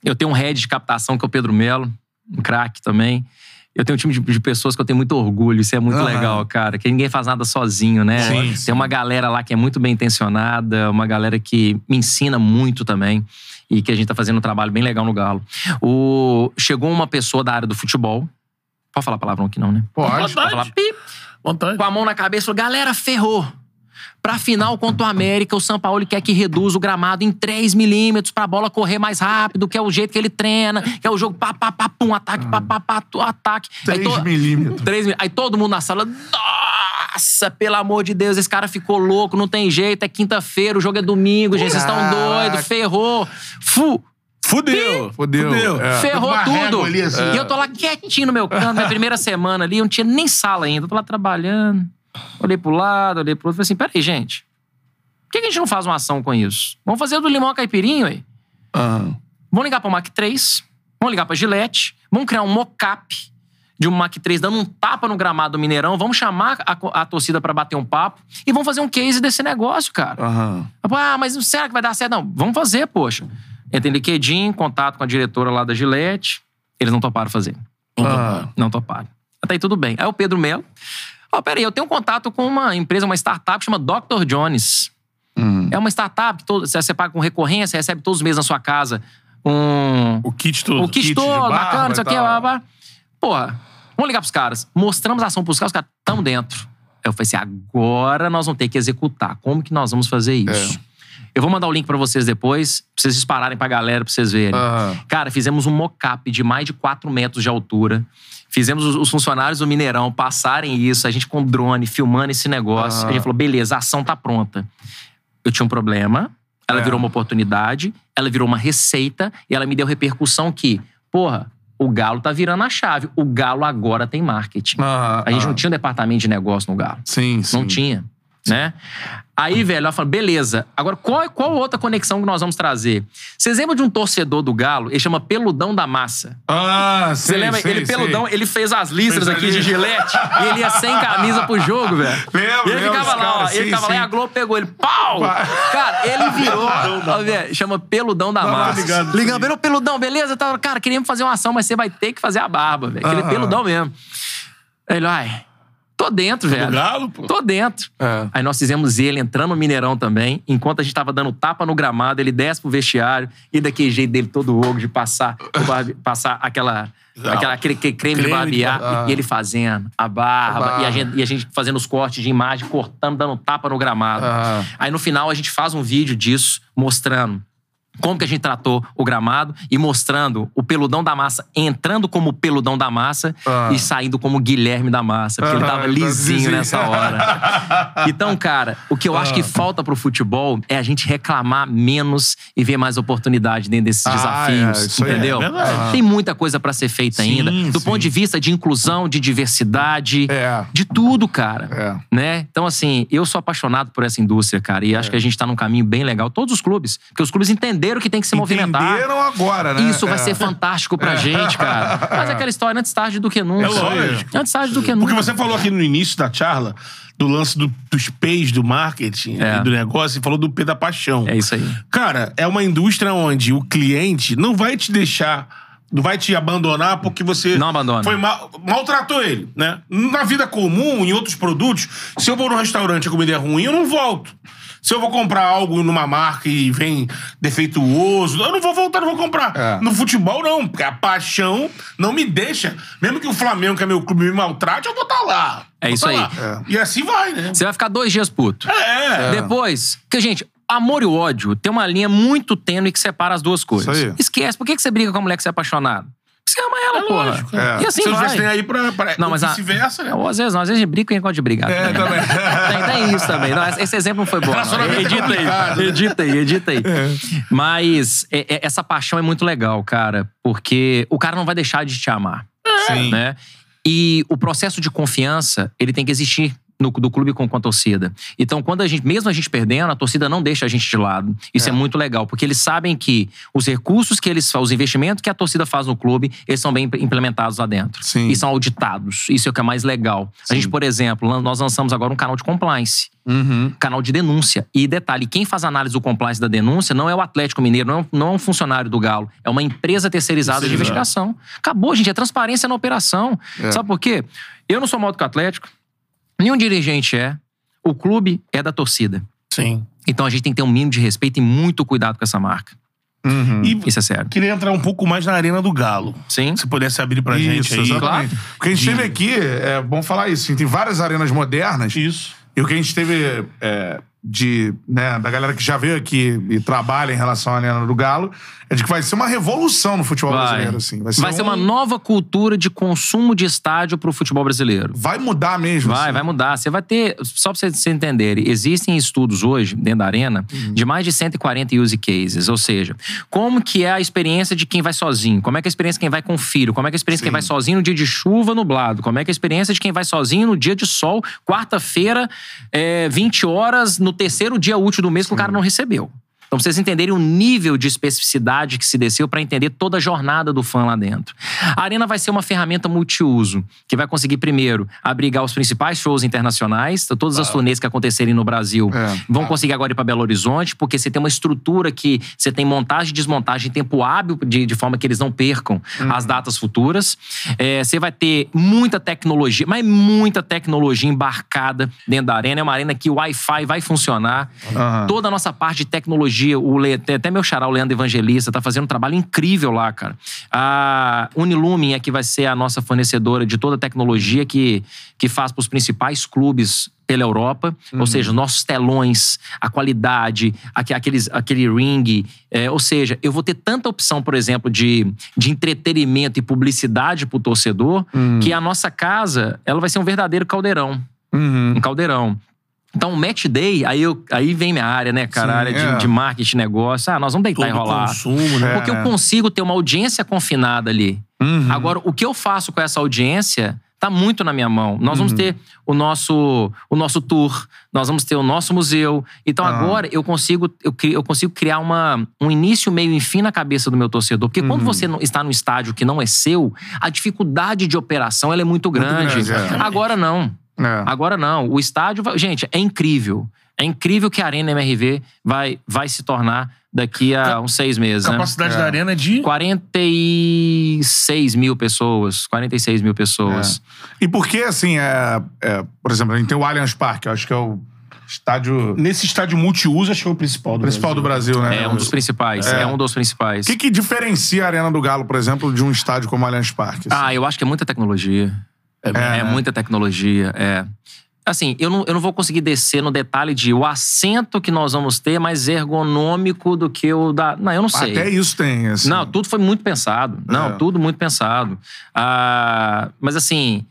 eu tenho um head de captação que é o Pedro Melo, um craque também. Eu tenho um time de, de pessoas que eu tenho muito orgulho, isso é muito Aham. legal, cara. Que ninguém faz nada sozinho, né? Sim, Tem uma galera lá que é muito bem intencionada, uma galera que me ensina muito também. E que a gente tá fazendo um trabalho bem legal no Galo. O... Chegou uma pessoa da área do futebol. Pode falar palavrão aqui, não, né? pode. Pode falar pip Vontade. com a mão na cabeça, falou: galera, ferrou. Pra final contra o América, o São Paulo quer que reduza o gramado em 3 milímetros pra bola correr mais rápido, que é o jeito que ele treina, que é o jogo pá, pá, pá, pum, ataque, pá, pá, pá, tu, ataque. Aí 3 to- milímetros. 3 mil- Aí todo mundo na sala, nossa, pelo amor de Deus, esse cara ficou louco, não tem jeito, é quinta-feira, o jogo é domingo, gente, vocês estão doidos, ferrou. Fu, Fudeu. Fudeu. É. ferrou tudo. ali, assim. E eu tô lá quietinho no meu canto, minha primeira semana ali, eu não tinha nem sala ainda. Eu tô lá trabalhando. Olhei pro lado, olhei pro outro. Falei assim: peraí, gente. Por que a gente não faz uma ação com isso? Vamos fazer o do limão caipirinho aí. Ah. Vamos ligar pro Mac 3, vamos ligar pra Gillette, vamos criar um mock-up de um Mac 3 dando um tapa no gramado do Mineirão, vamos chamar a, a torcida pra bater um papo e vamos fazer um case desse negócio, cara. Aham. Ah, mas será que vai dar certo? Não, vamos fazer, poxa. Entrei em LinkedIn, contato com a diretora lá da Gillette. Eles não toparam fazer. Ah. Não toparam. Até aí tudo bem. Aí o Pedro Melo. Ó, peraí, eu tenho um contato com uma empresa, uma startup que chama Dr. Jones. Hum. É uma startup que todo, você paga com recorrência, recebe todos os meses na sua casa um, O kit todo. o kit, kit todo, bacana, não sei e o quê. tal. blá, blá. Porra, vamos ligar pros caras. Mostramos a ação pros caras, os caras estão dentro. Aí eu falei assim, agora nós vamos ter que executar. Como que nós vamos fazer isso? Eu vou mandar o link pra vocês depois, pra vocês dispararem pra galera, pra vocês verem. Aham. Cara, fizemos um mock-up de mais de 4 metros de altura. Fizemos os- os funcionários do Mineirão passarem isso, a gente com drone, filmando esse negócio. Ah. A gente falou, beleza, a ação tá pronta. Eu tinha um problema, ela É. virou uma oportunidade, ela virou uma receita e ela me deu repercussão que, porra, o Galo tá virando a chave. O Galo agora tem marketing. Aham. A gente Ah. não tinha um departamento de negócio no Galo. Sim, sim. Não tinha, né? Aí, velho, ela falou, beleza. Agora, qual, qual outra conexão que nós vamos trazer? Vocês lembram de um torcedor do Galo? Ele chama Peludão da Massa. Ah, Você lembra? sei, ele sei. peludão, ele fez as listras Fez aqui ali. de gilete e ele ia sem camisa pro jogo, velho. [laughs] Lembro, ele lembro ficava dos lá, ó. caras, Ele sim, ficava lá e sim. a Globo pegou ele. Pau! Cara, ele virou. ó, velho, chama Peludão da Massa. ligado. Ligando, "Ô, Peludão, beleza? Tá, Cara, queríamos fazer uma ação, mas você vai ter que fazer a barba, velho. Aquele Aham. peludão mesmo. Aí Ele, ai. Tô dentro, velho. Galo, pô. Tô dentro. É. Aí nós fizemos ele entrando no Mineirão também. Enquanto a gente tava dando tapa no gramado, ele desce pro vestiário e daquele jeito dele todo ogo de passar, barbe- passar aquela, aquela, aquele, aquele creme, de Creme de barbear. barbear. E ele fazendo a barba. A barba. E, a gente, e a gente fazendo os cortes de imagem, cortando, dando tapa no gramado. Ah. Aí no final a gente faz um vídeo disso, mostrando como que a gente tratou o gramado e mostrando o peludão da massa entrando como peludão da massa Ah. e saindo como Guilherme da massa, porque ele Ah, tava tá lisinho nessa hora. [laughs] Então, cara, o que eu acho Ah. que falta pro futebol é a gente reclamar menos e ver mais oportunidade dentro desses Ah, desafios, é, aí é entendeu? verdade. Tem muita coisa pra ser feita Sim, ainda, do sim. ponto de vista de inclusão, de diversidade, É. de tudo, cara É. né? Então, assim, eu sou apaixonado por essa indústria, cara, e acho que a gente tá num caminho bem legal. Todos os clubes, porque os clubes entenderam que tem que se movimentar. Entenderam agora, né? Isso vai É. ser fantástico pra gente, cara. Mas é aquela história, antes tarde do que nunca. É lógico. Antes tarde do que nunca. Porque você falou aqui no início da charla do lance do- dos P's do marketing É. e do negócio e falou do P da paixão. É isso aí. Cara, é uma indústria onde o cliente não vai te deixar, não vai te abandonar porque você Não abandona. foi mal, maltratou ele, né? Na vida comum, em outros produtos, se eu vou no restaurante e a comida é ruim, eu não volto. Se eu vou comprar algo numa marca e vem defeituoso, eu não vou voltar, não vou comprar. É. No futebol, não, porque a paixão não me deixa. Mesmo que o Flamengo, que é meu clube, me maltrate, eu vou estar lá. É Vou isso tá aí. lá. E assim vai, né? Você vai ficar dois dias puto. É. Depois, porque, gente, amor e ódio tem uma linha muito tênue que separa as duas coisas. Isso aí. Esquece. Por que que você briga com a mulher que você é apaixonado? Você ama ela, É porra. lógico. É. E assim Se eu vai. nem aí pra. pra Não, mas vice-versa, né? Ou às vezes não, às vezes briga e gosta de brigar. É, também. Tem, tem isso também. Não, esse exemplo não foi bom. Não. É Edita aí, né? edita aí, edita aí. Mas é- é- essa paixão é muito legal, cara, porque o cara não vai deixar de te amar. Sim. Né? E o processo de confiança, ele tem que existir. No, do clube com, com a torcida. Então, quando a gente, mesmo a gente perdendo, a torcida não deixa a gente de lado. Isso é, muito legal, porque eles sabem que os recursos que eles fazem, os investimentos que a torcida faz no clube, eles são bem implementados lá dentro. Sim. E são auditados. Isso é o que é mais legal. A gente, por exemplo, nós lançamos agora um canal de compliance Uhum. canal de denúncia. E detalhe, quem faz análise do compliance da denúncia não é o Atlético Mineiro, não é um, não é um funcionário do Galo, é uma empresa terceirizada de investigação. Acabou, gente, é transparência na operação. Sabe por quê? Eu não sou mal do que o Atlético, nenhum dirigente é, o clube é da torcida. Sim. Então a gente tem que ter um mínimo de respeito e muito cuidado com essa marca. Uhum. E Isso é sério. queria entrar um pouco mais na Arena do Galo. Sim. Se pudesse abrir pra gente Isso, aí. exatamente. Porque a gente teve aqui, é bom falar isso, tem várias arenas modernas. Isso. E o que a gente teve é, de, né, da galera que já veio aqui e trabalha em relação à Arena do Galo, é de que vai ser uma revolução no futebol Vai. brasileiro, assim. Vai ser, Vai ser um- uma nova cultura de consumo de estádio pro futebol brasileiro. Vai mudar mesmo. Vai, assim. vai mudar. Você vai ter, só pra vocês entenderem, existem estudos hoje, dentro da arena, de mais de 140 use cases. Ou seja, como que é a experiência de quem vai sozinho? Como é que é a experiência de quem vai com filho? Como é que é a experiência de quem vai sozinho no dia de chuva nublado? Como é que é a experiência de quem vai sozinho no dia de sol, quarta-feira, é, 20 horas, no terceiro dia útil do mês que o cara não recebeu? Então, pra vocês entenderem o nível de especificidade que se desceu para entender toda a jornada do fã lá dentro. A Arena vai ser uma ferramenta multiuso, que vai conseguir, primeiro, abrigar os principais shows internacionais, então, todas as turnês que acontecerem no Brasil É. vão conseguir agora ir para Belo Horizonte, porque você tem uma estrutura que você tem montagem e desmontagem em tempo hábil, de, de forma que eles não percam as datas futuras. É, você vai ter muita tecnologia, mas muita tecnologia embarcada dentro da arena. É uma arena que o Wi-Fi vai funcionar. Toda a nossa parte de tecnologia, o Le... até meu xará, o Leandro Evangelista, tá fazendo um trabalho incrível lá, cara. A Unilumin é que vai ser a nossa fornecedora de toda a tecnologia que, que faz para os principais clubes pela Europa, ou seja, nossos telões, a qualidade, aque- aqueles, aquele ring, é, ou seja, eu vou ter tanta opção, por exemplo, de, de entretenimento e publicidade para o torcedor, que a nossa casa ela vai ser um verdadeiro caldeirão Uhum. um caldeirão. Então, o match day, aí, eu, aí vem minha área, né, cara? Sim, a área de, é. de marketing, negócio. Ah, nós vamos deitar e Todo rolar. consumo, né? Porque É. eu consigo ter uma audiência confinada ali. Uhum. Agora, o que eu faço com essa audiência tá muito na minha mão. Nós Uhum. vamos ter o nosso, o nosso tour, nós vamos ter o nosso museu. Então, Ah. agora eu consigo, eu, eu consigo criar uma, um início, meio e fim na cabeça do meu torcedor. Porque Uhum. quando você está num estádio que não é seu, a dificuldade de operação ela é muito grande. grande, é. Agora não. É. Agora não. O estádio, vai- gente, é incrível. É incrível que a Arena MRV vai, vai se tornar daqui a uns seis meses, né? Capacidade da arena é de. 46 mil pessoas. 46 mil pessoas. E por que, assim, é, é, por exemplo, a gente tem o Allianz Parque, eu acho que é o estádio Nesse estádio multiuso, acho que é o principal do principal do Brasil, né? É, um dos principais. É, um dos principais. O que, que diferencia a Arena do Galo, por exemplo, de um estádio como o Allianz Parque? assim? Ah, eu acho que é muita tecnologia. É, né? é muita tecnologia, é. Assim, eu não, eu não vou conseguir descer no detalhe de o assento que nós vamos ter é mais ergonômico do que o da. Não, eu não sei. Até isso tem, assim. Não, tudo foi muito pensado. Não, É. tudo muito pensado. Ah, mas assim,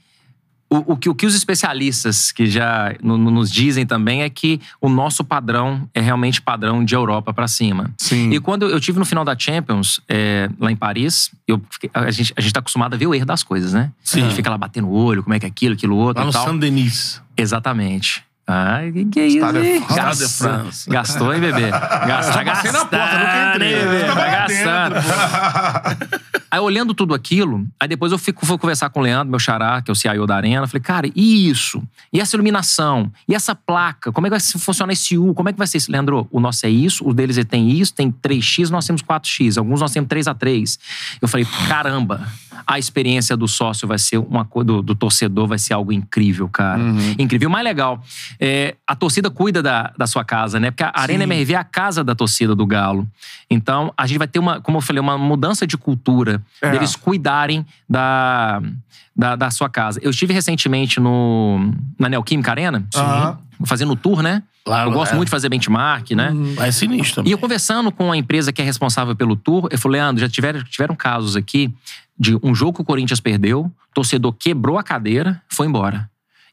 o, o que, o que os especialistas que já no- no- nos dizem também é que o nosso padrão é realmente padrão de Europa pra cima. Sim. E quando eu tive no final da Champions, é, lá em Paris, eu a, gente, a gente tá acostumado a ver o erro das coisas, né? Sim. A gente fica lá batendo o olho, como é que é aquilo, aquilo outro Lá no. Saint-Denis. Exatamente. Ai, que que é isso, hein? Gastou, gastou, hein, bebê? Gastou, Só passei na porta, nunca entrei. bebê? Vai gastando. dentro, Aí, olhando tudo aquilo, aí depois eu fico, fui conversar com o Leandro, meu xará, que é o CIO da Arena. Falei, cara, e isso? E essa iluminação? E essa placa? Como é que vai funcionar esse U? Como é que vai ser isso? Leandro, o nosso é isso, o deles é- tem isso, tem 3x, nós temos 4x. Alguns nós temos 3x3. Eu falei, caramba, a experiência do sócio vai ser uma coisa, do, do torcedor vai ser algo incrível, cara. Incrível. O mais legal, é, a torcida cuida da, da sua casa, né? Porque a Arena MRV é a casa da torcida do Galo. Então, a gente vai ter uma, como eu falei, uma mudança de cultura É. deles cuidarem da, da, da sua casa. Eu estive recentemente no, na Neoquímica Arena, Aham. fazendo o tour, né? Claro, eu gosto é. muito de fazer benchmark, né? É sinistro E também. eu conversando com a empresa que é responsável pelo tour, eu falei, Leandro, já tiveram, tiveram casos aqui de um jogo que o Corinthians perdeu, torcedor quebrou a cadeira, foi embora.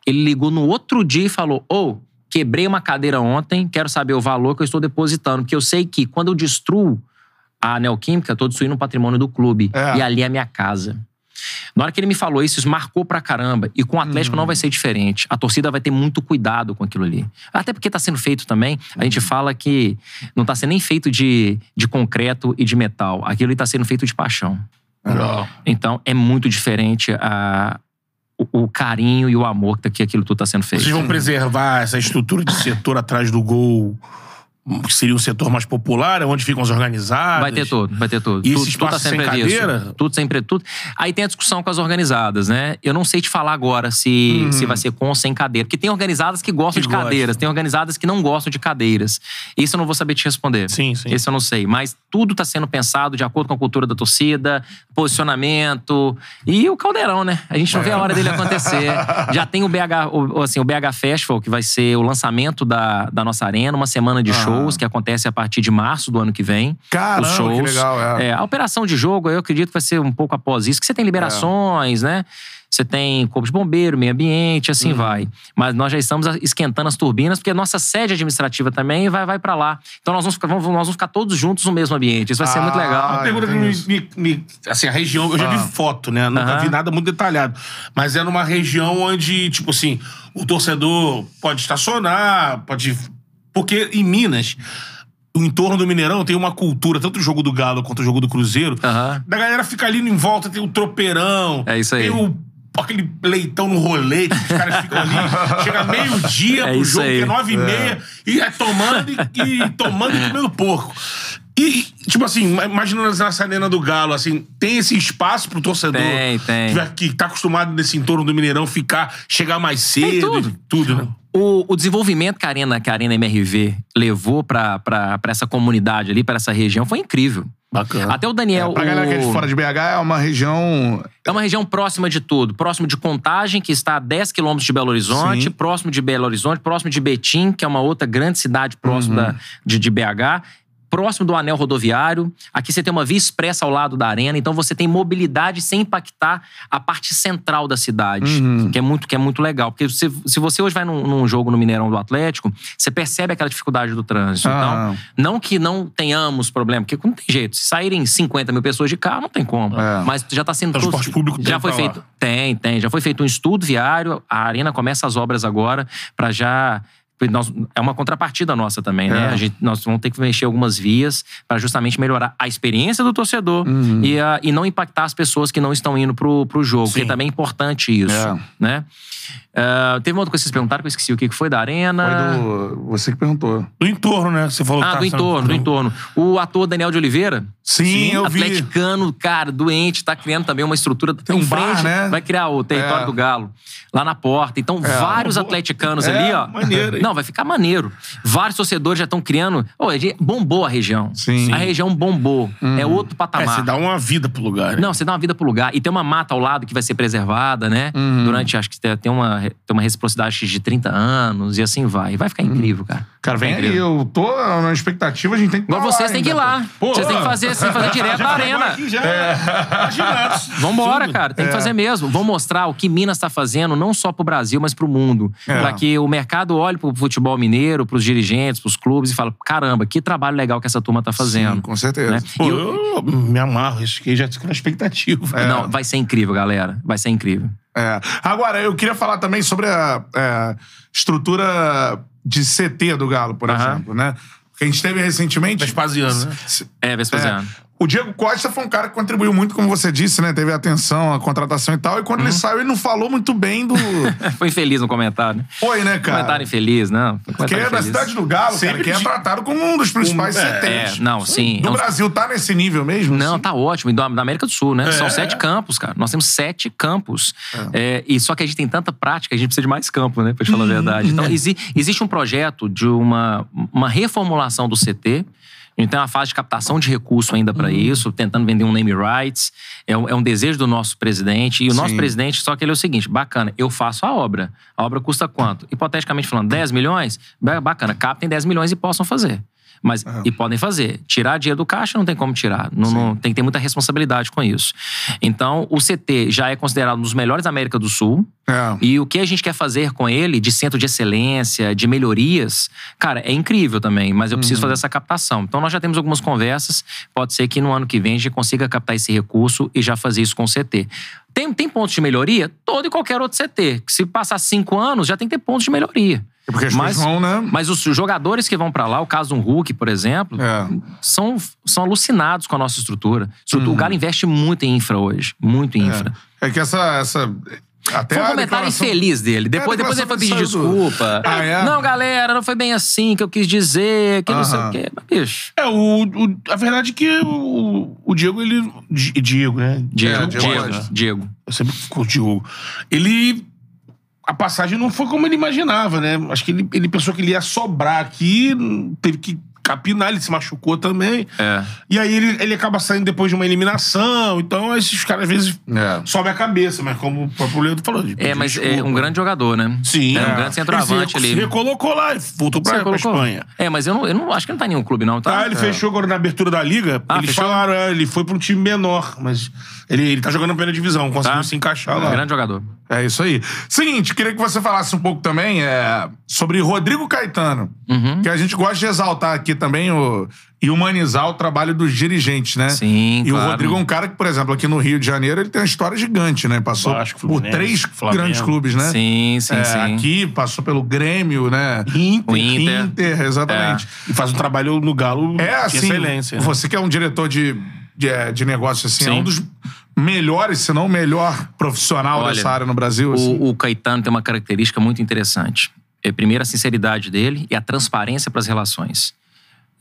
Ele ligou no outro dia e falou: Ô, quebrei uma cadeira ontem, quero saber o valor que eu estou depositando, porque eu sei que quando eu destruo a Neoquímica, estou destruindo o patrimônio do clube. É. E ali é a minha casa. Na hora que ele me falou isso, isso marcou pra caramba. E com o Atlético não vai ser diferente. A torcida vai ter muito cuidado com aquilo ali. Até porque tá sendo feito também. A gente fala que não tá sendo nem feito de, de concreto e de metal. Aquilo ali tá sendo feito de paixão. Legal. Então é muito diferente a, o, o carinho e o amor que aquilo tudo tá sendo feito. Vocês vão preservar essa estrutura de setor atrás do gol, que seria um setor mais popular, onde ficam os organizados? Vai ter tudo, vai ter tudo. E tudo, tudo tá sendo sem previsto. cadeira? Tudo sempre tudo. Aí tem a discussão com as organizadas, né? Eu não sei te falar agora se, se vai ser com ou sem cadeira. Porque tem organizadas que gostam Que de cadeiras, gostam. tem organizadas que não gostam de cadeiras. Isso eu não vou saber te responder. Sim, sim. Esse eu não sei. Mas tudo tá sendo pensado de acordo com a cultura da torcida, posicionamento e o caldeirão, né? A gente não vê a hora dele acontecer. [laughs] Já tem o BH, o, assim, o BH Festival, que vai ser o lançamento da, da nossa arena, uma semana de Aham. Shows que acontece a partir de março do ano que vem. Caramba, os shows. que legal, é. a operação de jogo, eu acredito que vai ser um pouco após isso, que você tem liberações, né? Você tem corpo de bombeiro, meio ambiente, assim vai. Mas nós já estamos esquentando as turbinas, porque a nossa sede administrativa também vai, vai para lá. Então nós vamos, ficar, vamos, nós vamos ficar todos juntos no mesmo ambiente. Isso vai ser Ah, muito legal. Uma pergunta que me, me- me- Assim, a região, eu já Ah. vi foto, né? Nunca Aham. vi nada muito detalhado. Mas é numa região onde, tipo assim, o torcedor pode estacionar, pode. Porque em Minas, o entorno do Mineirão tem uma cultura, tanto o jogo do Galo quanto o jogo do Cruzeiro, Aham. da galera fica ali em volta, tem o tropeirão. É isso aí. Tem o, aquele leitão no rolete, os caras ficam ali. [laughs] chega meio-dia É pro jogo, aí. que é nove e meia, e é tomando e, e tomando e comendo porco. E, tipo assim, ima- imaginando essa arena do Galo, assim, tem esse espaço pro torcedor Tem, tem. que tá acostumado nesse entorno do Mineirão ficar, chegar mais cedo, tudo. e tudo, né? O, o desenvolvimento que a Arena, que a Arena MRV levou pra essa comunidade ali, pra essa região, foi incrível. Bacana. Até o Daniel. Pra galera que é de o- fora de BH, é uma região. É uma região próxima de tudo. Próximo de Contagem, que está a 10 quilômetros de Belo Horizonte. Sim. Próximo de Belo Horizonte. Próximo de Betim, que é uma outra grande cidade próximo Uhum. da, de, de BH. Próximo do anel rodoviário. Aqui você tem uma via expressa ao lado da arena. Então você tem mobilidade sem impactar a parte central da cidade. Uhum. Que, é muito, que é muito legal. Porque se, se você hoje vai num, num jogo no Mineirão do Atlético, você percebe aquela dificuldade do trânsito. Ah. Então, não que não tenhamos problema, porque não tem jeito. Se saírem 50 mil pessoas de carro, não tem como. É. Mas já está sendo Transporte todo- público tem já foi feito. Tem, tem. Já foi feito um estudo viário. A arena começa as obras agora para já nós- é uma contrapartida nossa também, né? É. Gente, nós vamos ter que mexer algumas vias para justamente melhorar a experiência do torcedor Uhum. e, a- e não impactar as pessoas que não estão indo pro, pro jogo, Sim. porque também é importante isso, É. né? Ah, teve uma outra coisa que vocês perguntaram que eu esqueci o que foi da arena. Foi do... Você que perguntou. Do entorno, né? Você falou Ah, que do entorno, do entorno. O ator Daniel de Oliveira, Sim, eu vi. atleticano, cara, doente, tá criando também uma estrutura Tem um em frente, bar, né? vai criar o território É. do Galo lá na porta. Então, vários Boa. atleticanos É, ali, ó. maneiro, hein? Não, vai ficar maneiro. Vários torcedores já estão criando. Gente- bombou a região. Sim. A região bombou. É outro É, patamar. você dá uma vida pro lugar. né? Não, você dá uma vida pro lugar. E tem uma mata ao lado que vai ser preservada, né? Uhum. Durante, acho que tem- tem uma, tem uma reciprocidade de 30 anos e assim vai. Vai ficar incrível, cara. Cara, vem aí, eu tô na expectativa, a gente tem que tá vocês têm que ir lá. pô. Vocês têm que fazer, assim, fazer [laughs] direto na arena. Já, imaginados. Vambora, Tudo. cara. Tem É. que fazer mesmo. Vamos mostrar o que Minas está fazendo, não só pro Brasil, mas pro mundo. É. Pra que o mercado olhe pro futebol mineiro, pros dirigentes, pros clubes e fale: caramba, que trabalho legal que essa turma tá fazendo. Sim, com certeza. Né? Pô, E o- eu me amarro. Isso aqui já fica na expectativa. Não, vai ser incrível, galera. Vai ser incrível. É. Agora, eu queria falar também sobre a é, estrutura de CT do Galo, por exemplo, né? Que a gente teve recentemente. Vespasiano, né? É, Vespasiano. O Diego Costa foi um cara que contribuiu muito, como você disse, né? Teve atenção, a contratação e tal. E quando ele saiu, ele não falou muito bem do. [laughs] Foi infeliz no comentário. né? Foi, né, cara? Comentário infeliz, não. Foi Porque é da cidade do Galo, cara, Sempre que é tratado como um dos principais Um- é, CTs. É, não, sim. Do É um- Brasil tá nesse nível mesmo? Não, assim? tá ótimo. E da da América do Sul, né? São É. sete campos, cara. Nós temos sete campos. É, e só que a gente tem tanta prática, a gente precisa de mais campo, né? Pra te falar Uhum. a verdade. Então, exi- existe um projeto de uma, uma reformulação do CT. A gente tem uma fase de captação de recurso ainda Uhum. para isso, tentando vender um name rights. É um, é um desejo do nosso presidente. E o nosso Sim. presidente, só que ele é o seguinte: bacana, eu faço a obra. A obra custa quanto? Hipoteticamente falando, 10 milhões? Ba- Bacana, captem 10 milhões e possam fazer. Mas, e podem fazer. Tirar dinheiro do caixa não tem como tirar. Não, não- tem que ter muita responsabilidade com isso. Então, o CT já é considerado um dos melhores da América do Sul. É. E o que a gente quer fazer com ele, de centro de excelência, de melhorias, cara, é incrível também, mas eu preciso fazer essa captação. Então, nós já temos algumas conversas. Pode ser que no ano que vem a gente consiga captar esse recurso e já fazer isso com o CT. Tem, tem pontos de melhoria? Todo e qualquer outro CT. Se passar cinco anos, já tem que ter pontos de melhoria. É Porque as Mas- vão, né? Mas os jogadores que vão pra lá, o caso do Hulk, por exemplo, É. são, são alucinados com a nossa estrutura. Estrutura- O Galo investe muito em infra hoje. Muito em infra. É que essa. essa até Foi um comentário declaração- infeliz dele. Depois, É, depois ele foi pedir desculpa. Ah, é? Não, galera, não foi bem assim que eu quis dizer, que não sei o quê. Mas, Bicho. É, o, o- a verdade é que o, o Diego, ele. Di- Diego, né? Diego, É, Diego, Diego Diego. Diego. Eu sempre com o Diogo. Ele. A passagem não foi como ele imaginava, né? Acho que ele, ele pensou que ele ia sobrar aqui, teve que capinar, ele se machucou também. É. E aí ele, ele acaba saindo depois de uma eliminação. Então, esses caras às vezes É. sobe a cabeça, mas como o próprio Leandro falou. de É, mas é desculpa. um grande jogador, né? Sim. É um é. grande centroavante ele se, ali. se recolocou lá e voltou pra, pra? Espanha. É, mas eu não, eu não acho que não tá em nenhum clube, não, tá? Ah, ele fechou agora na abertura da liga. Ah, eles fechou? falaram, é, ele foi pra um time menor, mas ele, ele tá jogando primeira divisão, conseguiu Tá. se encaixar É um lá. grande jogador. É isso aí. Seguinte, queria que você falasse um pouco também é, sobre Rodrigo Caetano. Uhum. Que a gente gosta de exaltar aqui também o, e humanizar o trabalho dos dirigentes, né? Sim, E claro. o Rodrigo é um cara que, por exemplo, aqui no Rio de Janeiro, ele tem uma história gigante, né? Passou Vasco, por três Flamengo. grandes clubes, né? Sim, sim, É, sim. Aqui, passou pelo Grêmio, né? Inter. O Inter. Inter, exatamente. E faz um trabalho no Galo É, de assim, excelência. né? você que é um diretor de, de, é, de negócio, assim, é Sim. um dos melhores, se não o melhor profissional Olha, dessa área no Brasil. assim. O, o Caetano tem uma característica muito interessante. É, primeiro, a sinceridade dele e a transparência para as relações.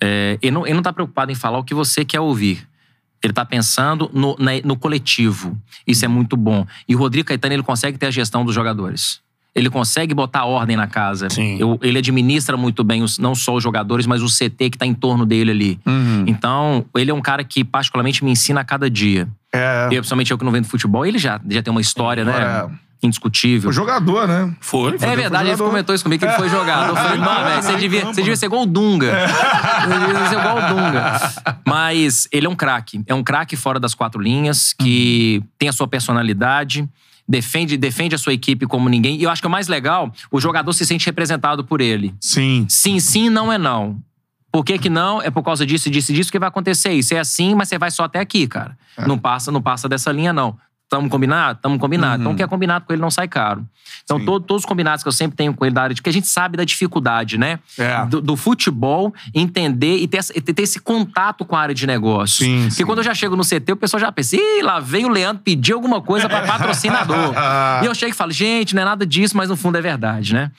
É, ele, não, ele não tá preocupado em falar o que você quer ouvir. Ele tá pensando no, na- no coletivo. Isso é muito bom. E o Rodrigo Caetano, ele consegue ter a gestão dos jogadores. Ele consegue botar ordem na casa. Eu- ele administra muito bem os- não só os jogadores, mas o CT que tá em torno dele ali. Uhum. Então, ele é um cara que particularmente me ensina a cada dia. É, Eu, principalmente eu que não vendo futebol, ele já, já tem uma história, né? É. Indiscutível. o jogador, né? Foi. É verdade, ele comentou isso comigo, que ele foi jogador. Eu falei, [laughs] velho, você devia, você devia ser igual o Dunga. [laughs] Você devia ser igual o Dunga. Mas ele é um craque. É um craque fora das quatro linhas, que tem a sua personalidade, defende, defende a sua equipe como ninguém. E eu acho que o mais legal, o jogador se sente representado por ele. Sim. Sim, sim, não é não. Por que, que não? É por causa disso, disso e disso que vai acontecer isso. É assim, mas você vai só até aqui, cara. Não passa, não passa dessa linha, não. Estamos combinados? Estamos combinados. Então, o que é combinado com ele não sai caro. Então, todo- todos os combinados que eu sempre tenho com ele da área de que a gente sabe da dificuldade, né? É. Do, do futebol, entender e ter, ter esse contato com a área de negócios. Sim, Porque sim. quando eu já chego no CT, o pessoal já pensa, ih, lá veio o Leandro pedir alguma coisa para patrocinador. [laughs] e eu chego e falo, gente, não é nada disso, mas no fundo é verdade, né?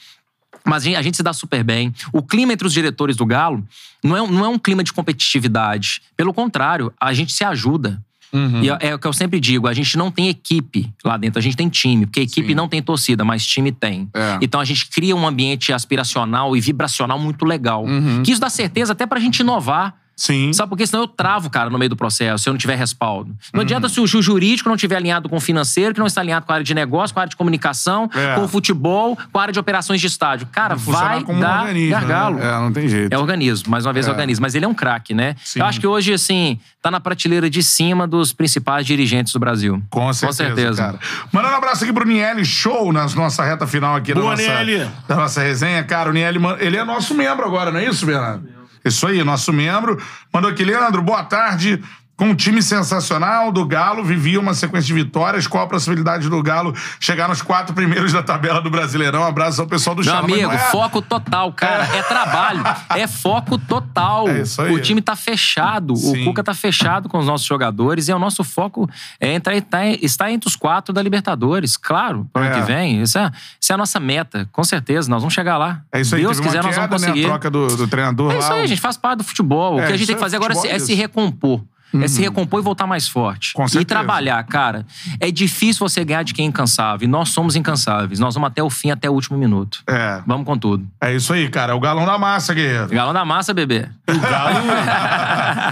Mas a gente, se dá super bem. O clima entre os diretores do Galo não é, não é um clima de competitividade. Pelo contrário, a gente se ajuda. E é, é o que eu sempre digo: a gente não tem equipe lá dentro, a gente tem time. Porque equipe Sim. não tem torcida, mas time tem. É. Então a gente cria um ambiente aspiracional e vibracional muito legal. Uhum. Que isso dá certeza até pra gente inovar. Sim. Sabe por quê? Senão eu travo, cara, no meio do processo, se eu não tiver respaldo. Não adianta se o ju- jurídico não estiver alinhado com o financeiro, que não está alinhado com a área de negócio, com a área de comunicação, É. com o futebol, com a área de operações de estádio. Cara, vai como um dar organismo, gargalo. né? É, não tem jeito. É organismo, mais uma vez É. organismo. Mas ele é um craque, né? Sim. Eu acho que hoje, assim, tá na prateleira de cima dos principais dirigentes do Brasil. Com certeza, certeza. cara. Mandando um abraço aqui pro Nieli Show, na nossa reta final aqui da Boa, nossa, Nieli. da nossa resenha. Cara, o Nieli, man- ele é nosso membro agora, não é isso, Bernardo? Isso aí, nosso membro. Mandou aqui, Leandro, boa tarde. Com um time sensacional do Galo, vivia uma sequência de vitórias. Qual a possibilidade do Galo chegar nos quatro primeiros da tabela do Brasileirão? Um abraço ao pessoal do Meu Chama. Amigo, é- foco total, cara. É trabalho. É foco total. É isso aí. O time tá fechado. Sim. O Cuca tá fechado com os nossos jogadores e o nosso foco é entrar, tá- está entre os quatro da Libertadores. Claro, pro ano É. que vem. Isso é, isso é a nossa meta. Com certeza, nós vamos chegar lá. É isso aí, Deus quiser, uma nós vamos queda, né? conseguir. A troca do, do treinador É isso lá. aí, gente. Faz parte do futebol. É, o que a gente tem que é fazer agora é, é se- é se isso. Recompor. É se recompor e voltar mais forte. Com e certeza. trabalhar, cara. É difícil você ganhar de quem é incansável. E nós somos incansáveis. Nós vamos até o fim, até o último minuto. É, Vamos com tudo. é isso aí, cara. É o galão da massa, guerreiro. Galão da massa, bebê. O Galo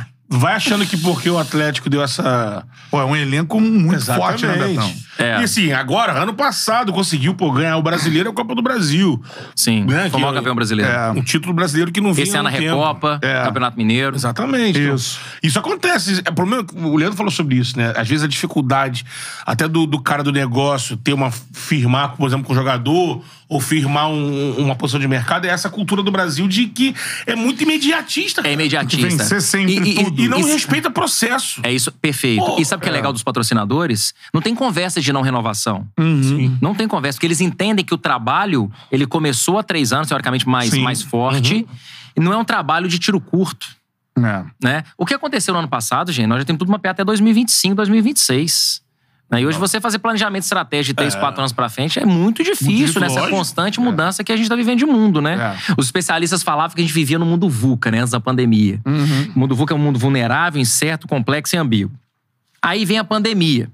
[laughs] vai achando que porque o Atlético deu essa. Pô, é um elenco muito forte, né, Betão? Exatamente. É. E assim, agora, ano passado, conseguiu pô, ganhar o brasileiro e a Copa do Brasil. Sim. Né, Foi o maior campeão brasileiro. É. Um título brasileiro que não vinha Esse ano a um. Recopa, É. Campeonato Mineiro. Exatamente. Então, Isso. Isso acontece. É problema. O Leandro falou sobre isso, né? Às vezes a dificuldade até do, do cara do negócio ter uma. firmar, por exemplo, com o jogador, ou firmar um- uma posição de mercado, é essa cultura do Brasil de que é muito imediatista. É imediatista. vencer sempre tudo. E não isso- respeita processo. É isso, perfeito. Pô, e sabe o que é legal dos patrocinadores? Não tem conversa de não renovação. Uhum. Não tem conversa, porque eles entendem que o trabalho, ele começou há três anos, teoricamente mais, Sim. mais forte, e não é um trabalho de tiro curto. É. né? O que aconteceu no ano passado, gente, nós já temos tudo mapeado até 2025, 2026. Né? E hoje você fazer planejamento estratégico de três, quatro anos pra frente é muito difícil difícil, nessa lógico. constante mudança que a gente tá vivendo de mundo, né? É. Os especialistas falavam que a gente vivia no mundo VUCA, né? Antes da pandemia. O mundo VUCA é um mundo vulnerável, incerto, complexo e ambíguo. Aí vem a pandemia.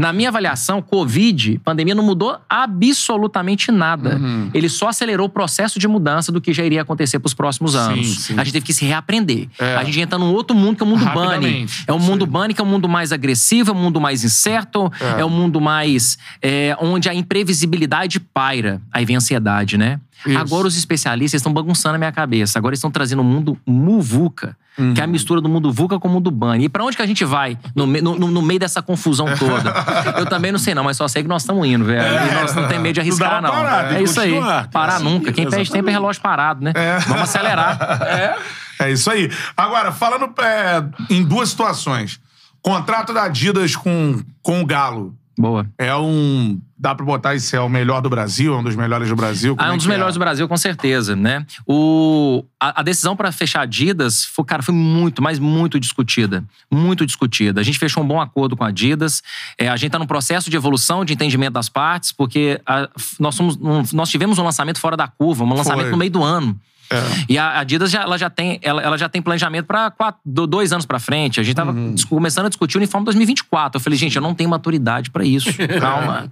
Na minha avaliação, Covid, pandemia não mudou absolutamente nada. Uhum. Ele só acelerou o processo de mudança do que já iria acontecer para os próximos anos. sim. A gente teve que se reaprender. É. A gente entra num outro mundo que é o mundo bunny. É o mundo bunny que é um mundo mais agressivo, é um mundo mais incerto, É. é, um mundo mais é, onde a imprevisibilidade paira. Aí vem a ansiedade, né? Isso. Agora os especialistas estão bagunçando a minha cabeça. Agora eles estão trazendo um mundo muvuca, Uhum. que é a mistura do mundo VUCA com o mundo bunny. E pra onde que a gente vai no, no- no- meio dessa confusão toda? [laughs] Eu também não sei não, mas só sei que nós estamos indo, velho. E nós não temos medo de dá arriscar, não. parar, tem é isso aí. Parar Assim, nunca. Quem perde tempo é exatamente. relógio parado, né? Vamos acelerar. [laughs] É isso aí. Agora, falando é, em duas situações. Contrato da Adidas com, com o Galo. Boa. É um. Dá pra botar esse é o melhor do Brasil, é um dos melhores do Brasil. Ah, é um dos melhores do Brasil, com certeza, né? O, a, a decisão para fechar a Adidas, foi, cara, foi muito, mas muito discutida. Muito discutida. A gente fechou um bom acordo com a Adidas. É, a gente tá num processo de evolução, de entendimento das partes, porque a- nós, somos, um- nós tivemos um lançamento fora da curva, um lançamento Foi. no meio do ano. É. E a Adidas já, ela já tem, ela, ela já tem planejamento para dois anos para frente. A gente tava Uhum. começando a discutir o uniforme 2024. Eu falei, gente, eu não tenho maturidade para isso. [laughs] Calma.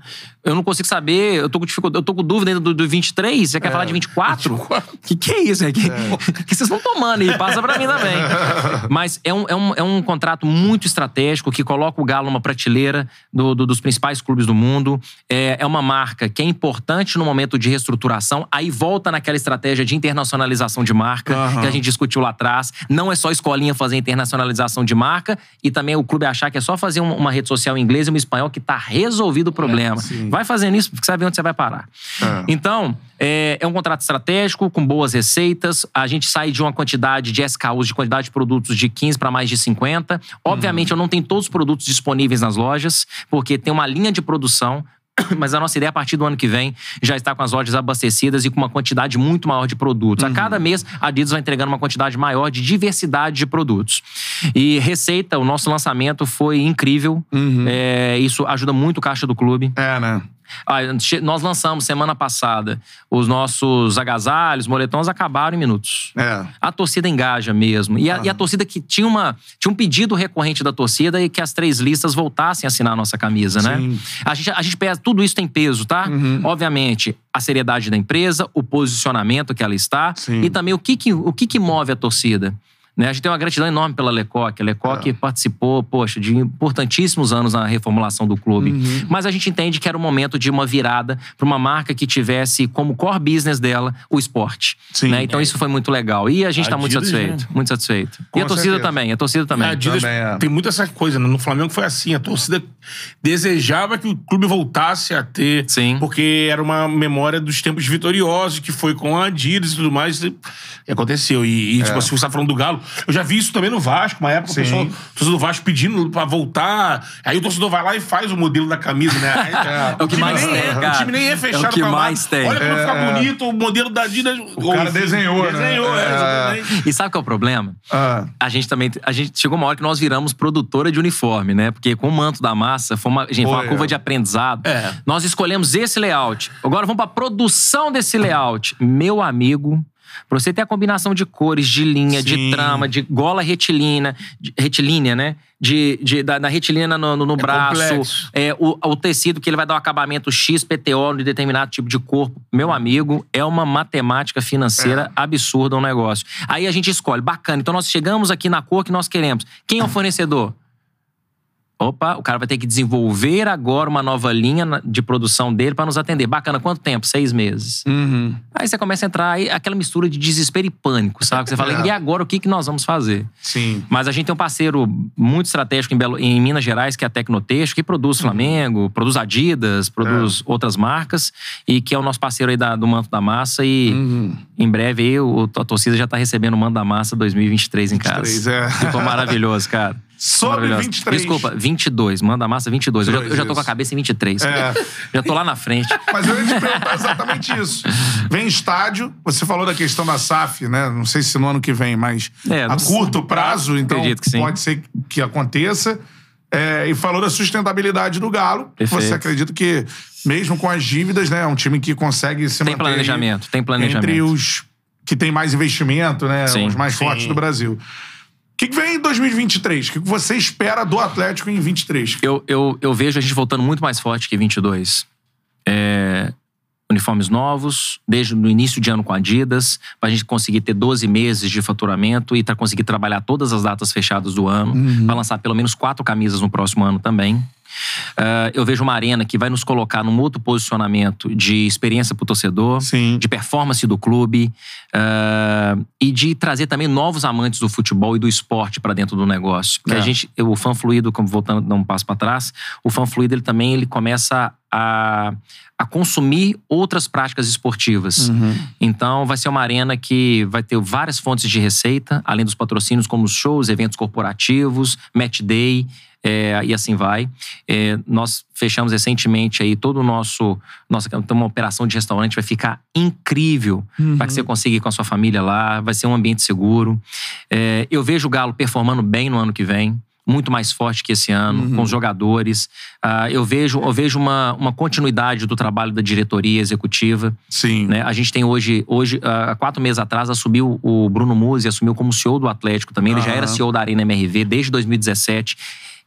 Eu não consigo saber, eu tô com dificuldade, eu tô com dúvida ainda do, do 23. Você quer falar de 24? O que, que é isso? O que, que vocês estão tomando aí? Passa pra mim também. [laughs] Mas é um, é, um, é um contrato muito estratégico que coloca o Galo numa prateleira do- do- dos principais clubes do mundo. É, é uma marca que é importante no momento de reestruturação. Aí volta naquela estratégia de internacionalização de marca, Aham. que a gente discutiu lá atrás. Não é só escolinha fazer internacionalização de marca e também o clube achar que é só fazer um- uma rede social em inglês e uma em espanhol que tá resolvido o problema. sim. Vai fazendo isso, porque ver onde você vai parar. É. Então, é, é um contrato estratégico, com boas receitas. A gente sai de uma quantidade de SKUs, de quantidade de produtos de 15 para mais de 50. Obviamente, eu não tenho todos os produtos disponíveis nas lojas, porque tem uma linha de produção. [coughs] Mas a nossa ideia, a partir do ano que vem, já está com as lojas abastecidas e com uma quantidade muito maior de produtos. A cada mês, a Adidas vai entregando uma quantidade maior de diversidade de produtos. E receita, o nosso lançamento foi incrível. É, isso ajuda muito o caixa do clube. É, né? Ah, Nós lançamos semana passada os nossos agasalhos, moletons acabaram em minutos. É. A torcida engaja mesmo. E a, e a torcida que tinha, uma, tinha um pedido recorrente da torcida e que as três listas voltassem a assinar a nossa camisa, né? Sim. A gente, a gente pesa, tudo isso tem peso, tá? Obviamente, a seriedade da empresa, o posicionamento que ela está Sim. e também o que, que, o que, que move a torcida. Né? A gente tem uma gratidão enorme pela Lecoque. A Lecoque participou, poxa, de importantíssimos anos na reformulação do clube. Mas a gente entende que era o momento de uma virada para uma marca que tivesse como core business dela o esporte. Sim. né? Então isso foi muito legal. E a gente está muito Adidas, satisfeito. né? Muito satisfeito. Com e a torcida certeza. também, a torcida também. A Adidas Também é. tem muito essa coisa, né? No Flamengo foi assim. A torcida desejava que o clube voltasse a ter. Sim. Porque era uma memória dos tempos vitoriosos, que foi com a Adidas e tudo mais. E aconteceu. E, e, tipo, se você tá falando do Galo, eu já vi isso também no Vasco, uma época, o pessoal, o torcedor do Vasco pedindo pra voltar. Aí o torcedor vai lá e faz o modelo da camisa, né? [laughs] Aí, É o que time mais nem tem, é, cara. O time nem é É o fechado que pra lá. mais tem. Olha como É, fica é. bonito o modelo da Adidas. O cara desenhou, né? Desenhou, é, É. exatamente. E sabe qual é o problema? Ah, A gente também. A gente chegou uma hora que nós viramos produtora de uniforme, né? Porque com o manto da massa, foi uma, gente, foi uma curva é. de aprendizado. É. Nós escolhemos esse layout. Agora vamos pra produção desse layout. Meu amigo. Pra você ter a combinação de cores, de linha, Sim. de trama, de gola retilínea, de- retilínea, né? De, de- da, da retilínea no, no- no braço, complexo. é, o, o tecido que ele vai dar um acabamento X, PTO de determinado tipo de corpo. Meu amigo, é uma matemática financeira absurda o negócio. Aí a gente escolhe, bacana. Então nós chegamos aqui na cor que nós queremos. Quem é o fornecedor? Opa, o cara vai ter que desenvolver agora uma nova linha de produção dele para nos atender. Bacana, quanto tempo? Seis meses. uhum. Aí você começa a entrar aí, aquela mistura de desespero e pânico, sabe? Você fala, [laughs] É. e agora o que, que nós vamos fazer? Sim. Mas a gente tem um parceiro muito estratégico em, Belo- em Minas Gerais, que é a Tecnotexto, que produz Flamengo, produz Adidas, produz outras marcas, e que é o nosso parceiro aí da- do Manto da Massa. E Uhum. em breve aí, o- a torcida já tá recebendo o Manto da Massa 2023 em casa. 23, é. Ficou maravilhoso, cara. [laughs] Sobre Maravilhoso. 23. Desculpa, 22. Manda a massa 22. Eu já, eu já tô com a cabeça em 23. É. [laughs] Já tô lá na frente. [laughs] Mas eu ia te perguntar exatamente isso. Vem estádio, você falou da questão da SAF, né? Não sei se no ano que vem, mas É, a não sei. curto prazo, então Acredito que sim. pode ser que aconteça. É, e falou da sustentabilidade do Galo. Perfeito. Você acredita que, mesmo com as dívidas, né? É um time que consegue se Tem manter planejamento, tem planejamento. entre os que tem mais investimento, né? Sim, os mais sim. fortes do Brasil. O que, que vem em 2023? O que, que você espera do Atlético em 23? Eu, eu, eu vejo a gente voltando muito mais forte que 22. É, uniformes novos, desde o início de ano com a Adidas, pra gente conseguir ter 12 meses de faturamento e pra conseguir trabalhar todas as datas fechadas do ano, pra lançar pelo menos quatro camisas no próximo ano também. Ah, eu vejo uma arena que vai nos colocar num outro posicionamento de experiência pro torcedor, Sim. de performance do clube ah, e de trazer também novos amantes do futebol e do esporte para dentro do negócio. Porque É. a gente, o fã fluido, como voltando dar um passo para trás, o fã fluido ele também ele começa a, a consumir outras práticas esportivas. Então vai ser uma arena que vai ter várias fontes de receita, além dos patrocínios como os shows, eventos corporativos, match day. É, e assim vai. É, nós fechamos recentemente aí todo o nosso. Nossa, tem uma operação de restaurante, vai ficar incrível para que você consiga ir com a sua família lá, vai ser um ambiente seguro. É, eu vejo o Galo performando bem no ano que vem. Muito mais forte que esse ano, com os jogadores. Ah, eu vejo, eu vejo uma, uma continuidade do trabalho da diretoria executiva. Sim. Né? A gente tem hoje, hoje ah, há quatro meses atrás, assumiu o Bruno Musi, assumiu como CEO do Atlético também. Ele já era. CEO da Arena MRV desde 2017.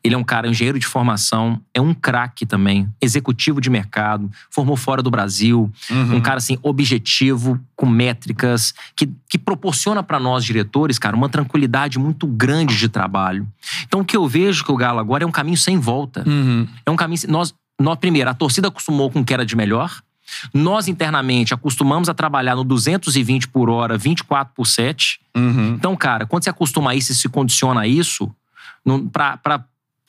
Ele é um cara engenheiro de formação, é um craque também, executivo de mercado, formou fora do Brasil, Uhum. um cara assim objetivo, com métricas, que, que proporciona para nós diretores, cara, uma tranquilidade muito grande de trabalho. Então o que eu vejo que o Galo agora é um caminho sem volta. Uhum. É um caminho. Nós, nós, primeiro, a torcida acostumou com o que era de melhor. Nós, internamente, acostumamos a trabalhar no 220 por hora, 24 por 7. Uhum. Então, cara, quando você acostuma a isso e se condiciona a isso, não,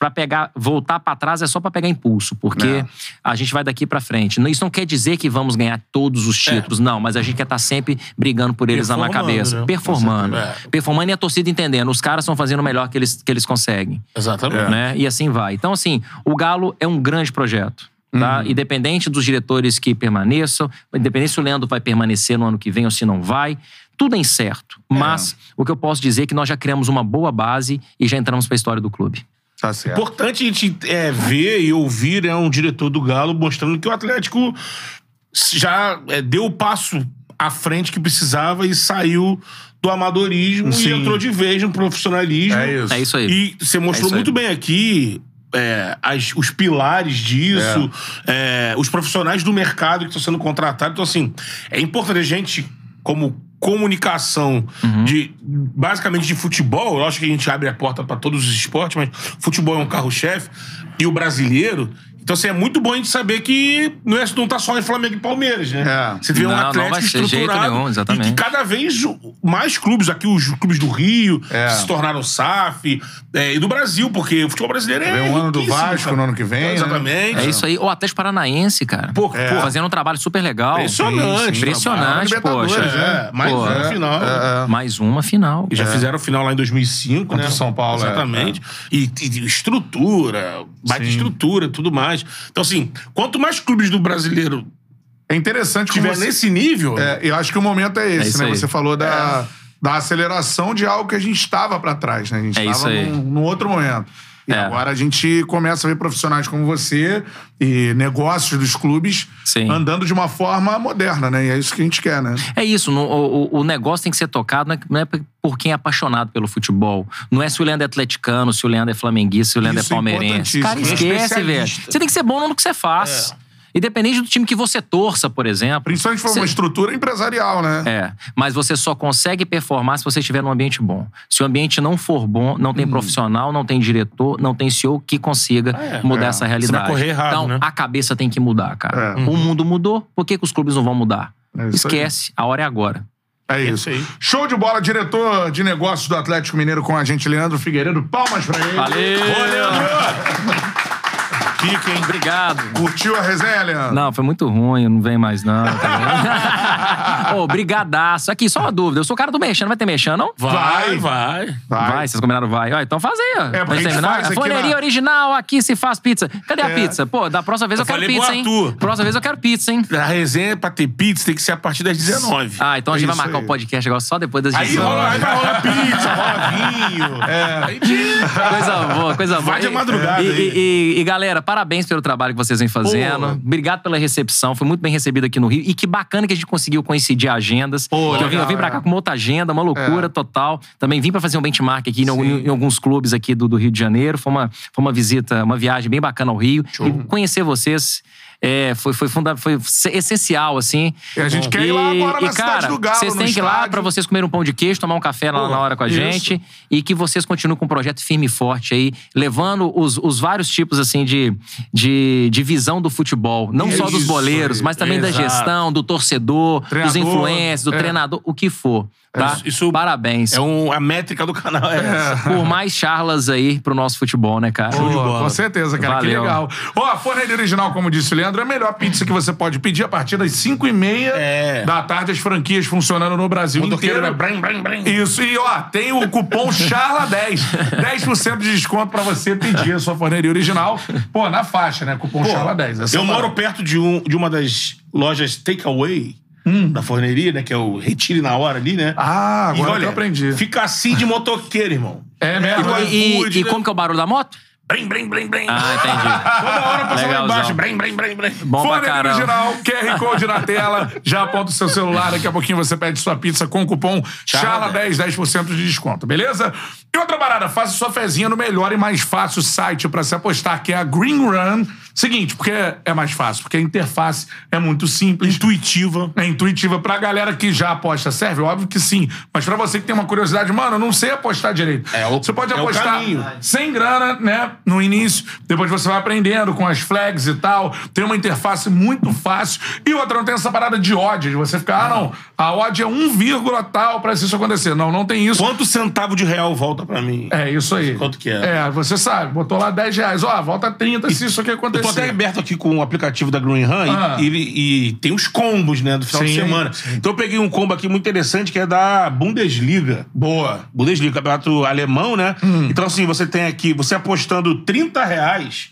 pra pegar, voltar pra trás é só pra pegar impulso, porque É. a gente vai daqui pra frente. Isso não quer dizer que vamos ganhar todos os títulos, não, mas a gente quer estar sempre brigando por eles na Performando, cabeça. né? Performando. Certeza. Performando e a torcida entendendo. Os caras estão fazendo o melhor que eles, que eles conseguem Exatamente. né? E assim vai. Então, assim, o Galo é um grande projeto. Tá? Independente dos diretores que permaneçam, independente se o Leandro vai permanecer no ano que vem ou se não vai, tudo é incerto. Mas o que eu posso dizer é que nós já criamos uma boa base e já entramos para a história do clube. Tá certo. Importante a gente é, ver e ouvir né, um diretor do Galo mostrando que o Atlético já é, deu o passo à frente que precisava e saiu do amadorismo Sim. e entrou de vez no profissionalismo. É isso. É isso aí. E você mostrou É muito bem aqui é, as- os pilares disso, é, os profissionais do mercado que estão sendo contratados. Então, assim, é importante a gente, como comunicação Uhum. de basicamente de futebol, eu acho que a gente abre a porta para todos os esportes, mas futebol é um carro-chefe, e o brasileiro. Então, assim, é muito bom a gente saber que não, é, não tá só em Flamengo e Palmeiras, né? É. Você vê um Não, não Atlético vai ser jeito estruturado. nenhum, exatamente. E que cada vez mais clubes, aqui os clubes do Rio, É. se tornaram SAF, é, e do Brasil, porque o futebol brasileiro é. Vem o ano do Vasco cara. no ano que vem, né? Exatamente. É isso aí. O Atlético Paranaense, cara. Pô, Pô, pô, fazendo um trabalho super legal. Impressionante. Impressionante, poxa. né? É, mais Pô, uma é, final. é, é. Mais uma final. E já fizeram final lá em 2005, Contra né? São Paulo, é, Exatamente. E, e estrutura, baita Sim. estrutura, tudo mais. Então, assim, quanto mais clubes do brasileiro É interessante como tiver você... nesse nível, É, eu acho que o momento é esse, isso né? aí. Você falou da, da aceleração de algo que a gente estava pra trás, né? A gente É estava num, num outro momento. E É. agora a gente começa a ver profissionais como você e negócios dos clubes Sim. andando de uma forma moderna, né? E é isso que a gente quer, né? É isso, no- o, o- negócio tem que ser tocado não é- não é por quem é apaixonado pelo futebol. Não é se o Leandro é atleticano, se o Leandro é flamenguista, se o Leandro Isso é é palmeirense. Cara, importantíssimo. esquece, velho. Especialista. Você tem que ser bom no que você faz. Independente do time que você torça, por exemplo. Principalmente se for uma estrutura empresarial, né? É, mas você só consegue performar se você estiver num ambiente bom. Se o ambiente não for bom, não Uhum. tem profissional, não tem diretor, não tem CEO que consiga É, mudar é. essa realidade. correr errado, então, né? a cabeça tem que mudar, cara. É. O mundo mudou, por que, que os clubes não vão mudar? É isso aí. Esquece, a hora é agora. É isso isso. aí. Show de bola, diretor de negócios do Atlético Mineiro com a gente, Leandro Figueiredo. Palmas pra ele. Valeu! Fica, hein? Obrigado. Curtiu a resenha, Leandro? Não, foi muito ruim, não vem mais não. Tá? [laughs] Ô, brigadaço. Aqui, só uma dúvida. Eu sou o cara do mexendo, vai ter mexendo, não? Vai, vai. Vai, vocês combinaram vai. Ó, então faz aí, ó. porque Pra a gente terminar. faz na- original, aqui se faz pizza. Cadê a É. pizza? Pô, da próxima vez eu, Eu quero pizza, hein? Próxima vez eu quero pizza, hein? A resenha pra ter pizza tem que ser a partir das 19. Ah, então a gente Isso vai marcar aí. o podcast agora só depois das Aí 18. rola, aí vai rolar pizza, rola vinho. É. Aí. Coisa boa, coisa boa. Vai de E- madrugada E, aí. e- e, galera, parabéns pelo trabalho que vocês vêm fazendo. Pô. Obrigado pela recepção. Foi muito bem recebido aqui no Rio. E que bacana que a gente conseguiu coincidir agendas. Pô, eu, vim, eu vim pra é. cá com uma outra agenda, uma loucura total. Também vim pra fazer um benchmark aqui em, em alguns clubes aqui do, do Rio de Janeiro. Foi uma, foi uma visita, uma viagem bem bacana ao Rio. E conhecer vocês. É, foi, foi, funda foi essencial, assim. E a gente quer ir lá agora na e, cidade cara, do Galo, Vocês têm que ir lá pra vocês comerem um pão de queijo, tomar um café lá Pô, na hora com a isso. gente e que vocês continuem com um projeto firme e forte aí, levando os, os vários tipos assim de, de, de visão do futebol. Não só dos Isso boleiros, aí, mas também da exato. gestão, do torcedor, dos Treinador, influencers, do é. treinador, o que for. Tá? Isso- isso Parabéns. É um, a métrica do canal. É. essa. [laughs] Por mais charlas aí pro nosso futebol, né, cara? De bola. Com certeza, cara. Que Valeu. legal. Ó, a forneria original, como disse o Leandro, é a melhor pizza que você pode pedir a partir das 5 e meia É. da tarde. As franquias funcionando no Brasil inteiro. né? Brem, brem, brem. Isso, e ó, tem o cupom [laughs] CHARLA10. 10% de desconto pra você pedir a sua forneria original. Pô, na faixa, né? Cupom CHARLA10. Essa Eu é moro perto de, um, de uma das lojas takeaway da forneria, né? Que é o Retire na hora ali, né? Ah, E, agora olha, que eu aprendi. Fica assim de motoqueiro, irmão. É mesmo? E, iFood, e né? como que é o barulho da moto? Brem, brem, brem, brem. Ah, entendi. [laughs] Toda hora passa lá Legalzão. embaixo. Brem, brem, brem, brem. Bom pra Forneria caramba. original, QR Code na tela, já aponta o seu celular, daqui a pouquinho você pede sua pizza com o cupom CHARLA10, 10% de desconto, beleza? E outra parada, faça sua fezinha no melhor e mais fácil site pra se apostar, que é a Green Run. Seguinte, porque é mais fácil, porque a interface é muito simples. Intuitiva. É intuitiva pra galera que já aposta, serve? Óbvio que sim. Mas pra você que tem uma curiosidade, mano, eu não sei apostar direito. É o- você pode é apostar sem grana, né? No início. Depois você vai aprendendo com as flags e tal. Tem uma interface muito fácil. E outra, não tem essa parada de odd. De você ficar, ah, não, a odd é 1, vírgula tal pra isso acontecer. Não, não tem isso. Quanto centavo de real volta pra mim? É, isso aí. Quanto que é? É, você sabe. Botou lá 10 reais. Ó, volta 30 se isso aqui Eu tô até aberto aqui com o aplicativo da Green Run Ah. e, e- e tem os combos, né, do final de Sim, semana. sim. Então eu peguei um combo aqui muito interessante que é da Bundesliga. Boa. Bundesliga, campeonato alemão, né? Hum. Então, assim, você tem aqui, você apostando 30 reais,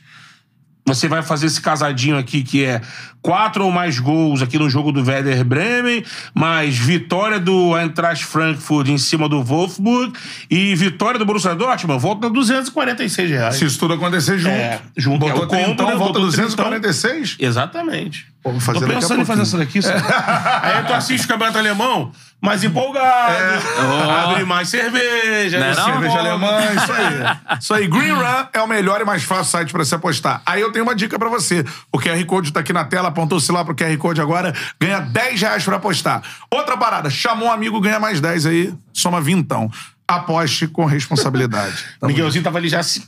você vai fazer esse casadinho aqui que é quatro ou mais gols aqui no jogo do Werder Bremen, mais vitória do Eintracht Frankfurt em cima do Wolfsburg e vitória do Borussia Dortmund, volta a 246 reais. Se isso tudo acontecer junto. É, junto, Botou é o combo, trintão, né? volta Botou 246. Exatamente. Pô, vou fazer Tô pensando em fazer essa daqui. sabe? [laughs] Aí tu assiste o campeonato alemão, mais empolgado, [laughs] abre mais cerveja. Não é né? não? Cerveja alemã, isso aí. [laughs] Isso aí. Green Run é o melhor e mais fácil site pra se apostar. Aí eu tenho uma dica pra você. O QR Code tá aqui na tela, apontou-se lá pro QR Code agora, ganha 10 reais pra apostar. Outra parada, chamou um amigo, ganha mais 10 aí, soma vintão. Aposte com responsabilidade. Tamo Miguelzinho tava ali já se.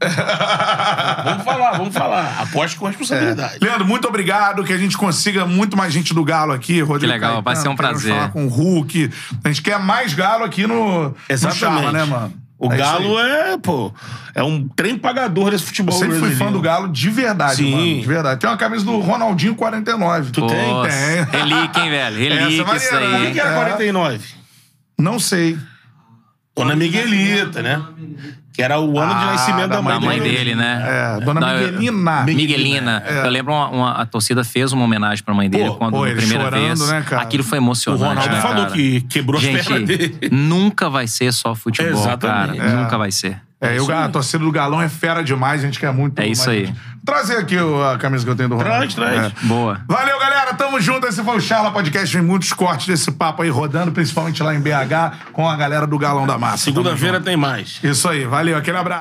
[laughs] vamos falar, vamos falar. Aposte com responsabilidade. Leandro, muito obrigado. Que a gente consiga muito mais gente do Galo aqui. Rodrigo Que legal, vai ser um prazer. falar com o Hulk. A gente quer mais Galo aqui no, Exatamente. no Chala, né, mano? O É Galo aí. é, pô, é um trem pagador desse Eu futebol sempre fui fã do Galo de verdade, Sim. mano. De verdade. Tem uma camisa do Ronaldinho 49. Tu Pô, Tem? Relíquia, hein, velho? Relíquia, Essa é isso maneira, Por que, aí. que era É. 49? Não sei. Dona Miguelita, né? Que era o ano de Ah, nascimento da da mãe, Da mãe dele. dele, né? É, Dona Não, Miguelina. Miguelina. É. Eu lembro uma, uma- a torcida fez uma homenagem pra mãe dele Pô, quando pô, ele primeira chorando, vez. né, cara? Aquilo foi O emocionante. Ronaldo né, falou cara? que quebrou as pernas Gente, dele. nunca vai ser só futebol, Exatamente. cara. É. Nunca vai ser. É, eu, a torcida do Galão é fera demais, a gente quer muito. É isso aí. gente. Trazer aqui o- a camisa que eu tenho do Ronaldo. Traz, traz. É. Boa. Valeu, galera. Tamo junto. Esse foi o Charla Podcast. Vem muitos cortes desse papo aí rodando, principalmente lá em BH, com a galera do Galão da Massa. Segunda-feira tem mais. Isso aí. Valeu. Aquele abraço.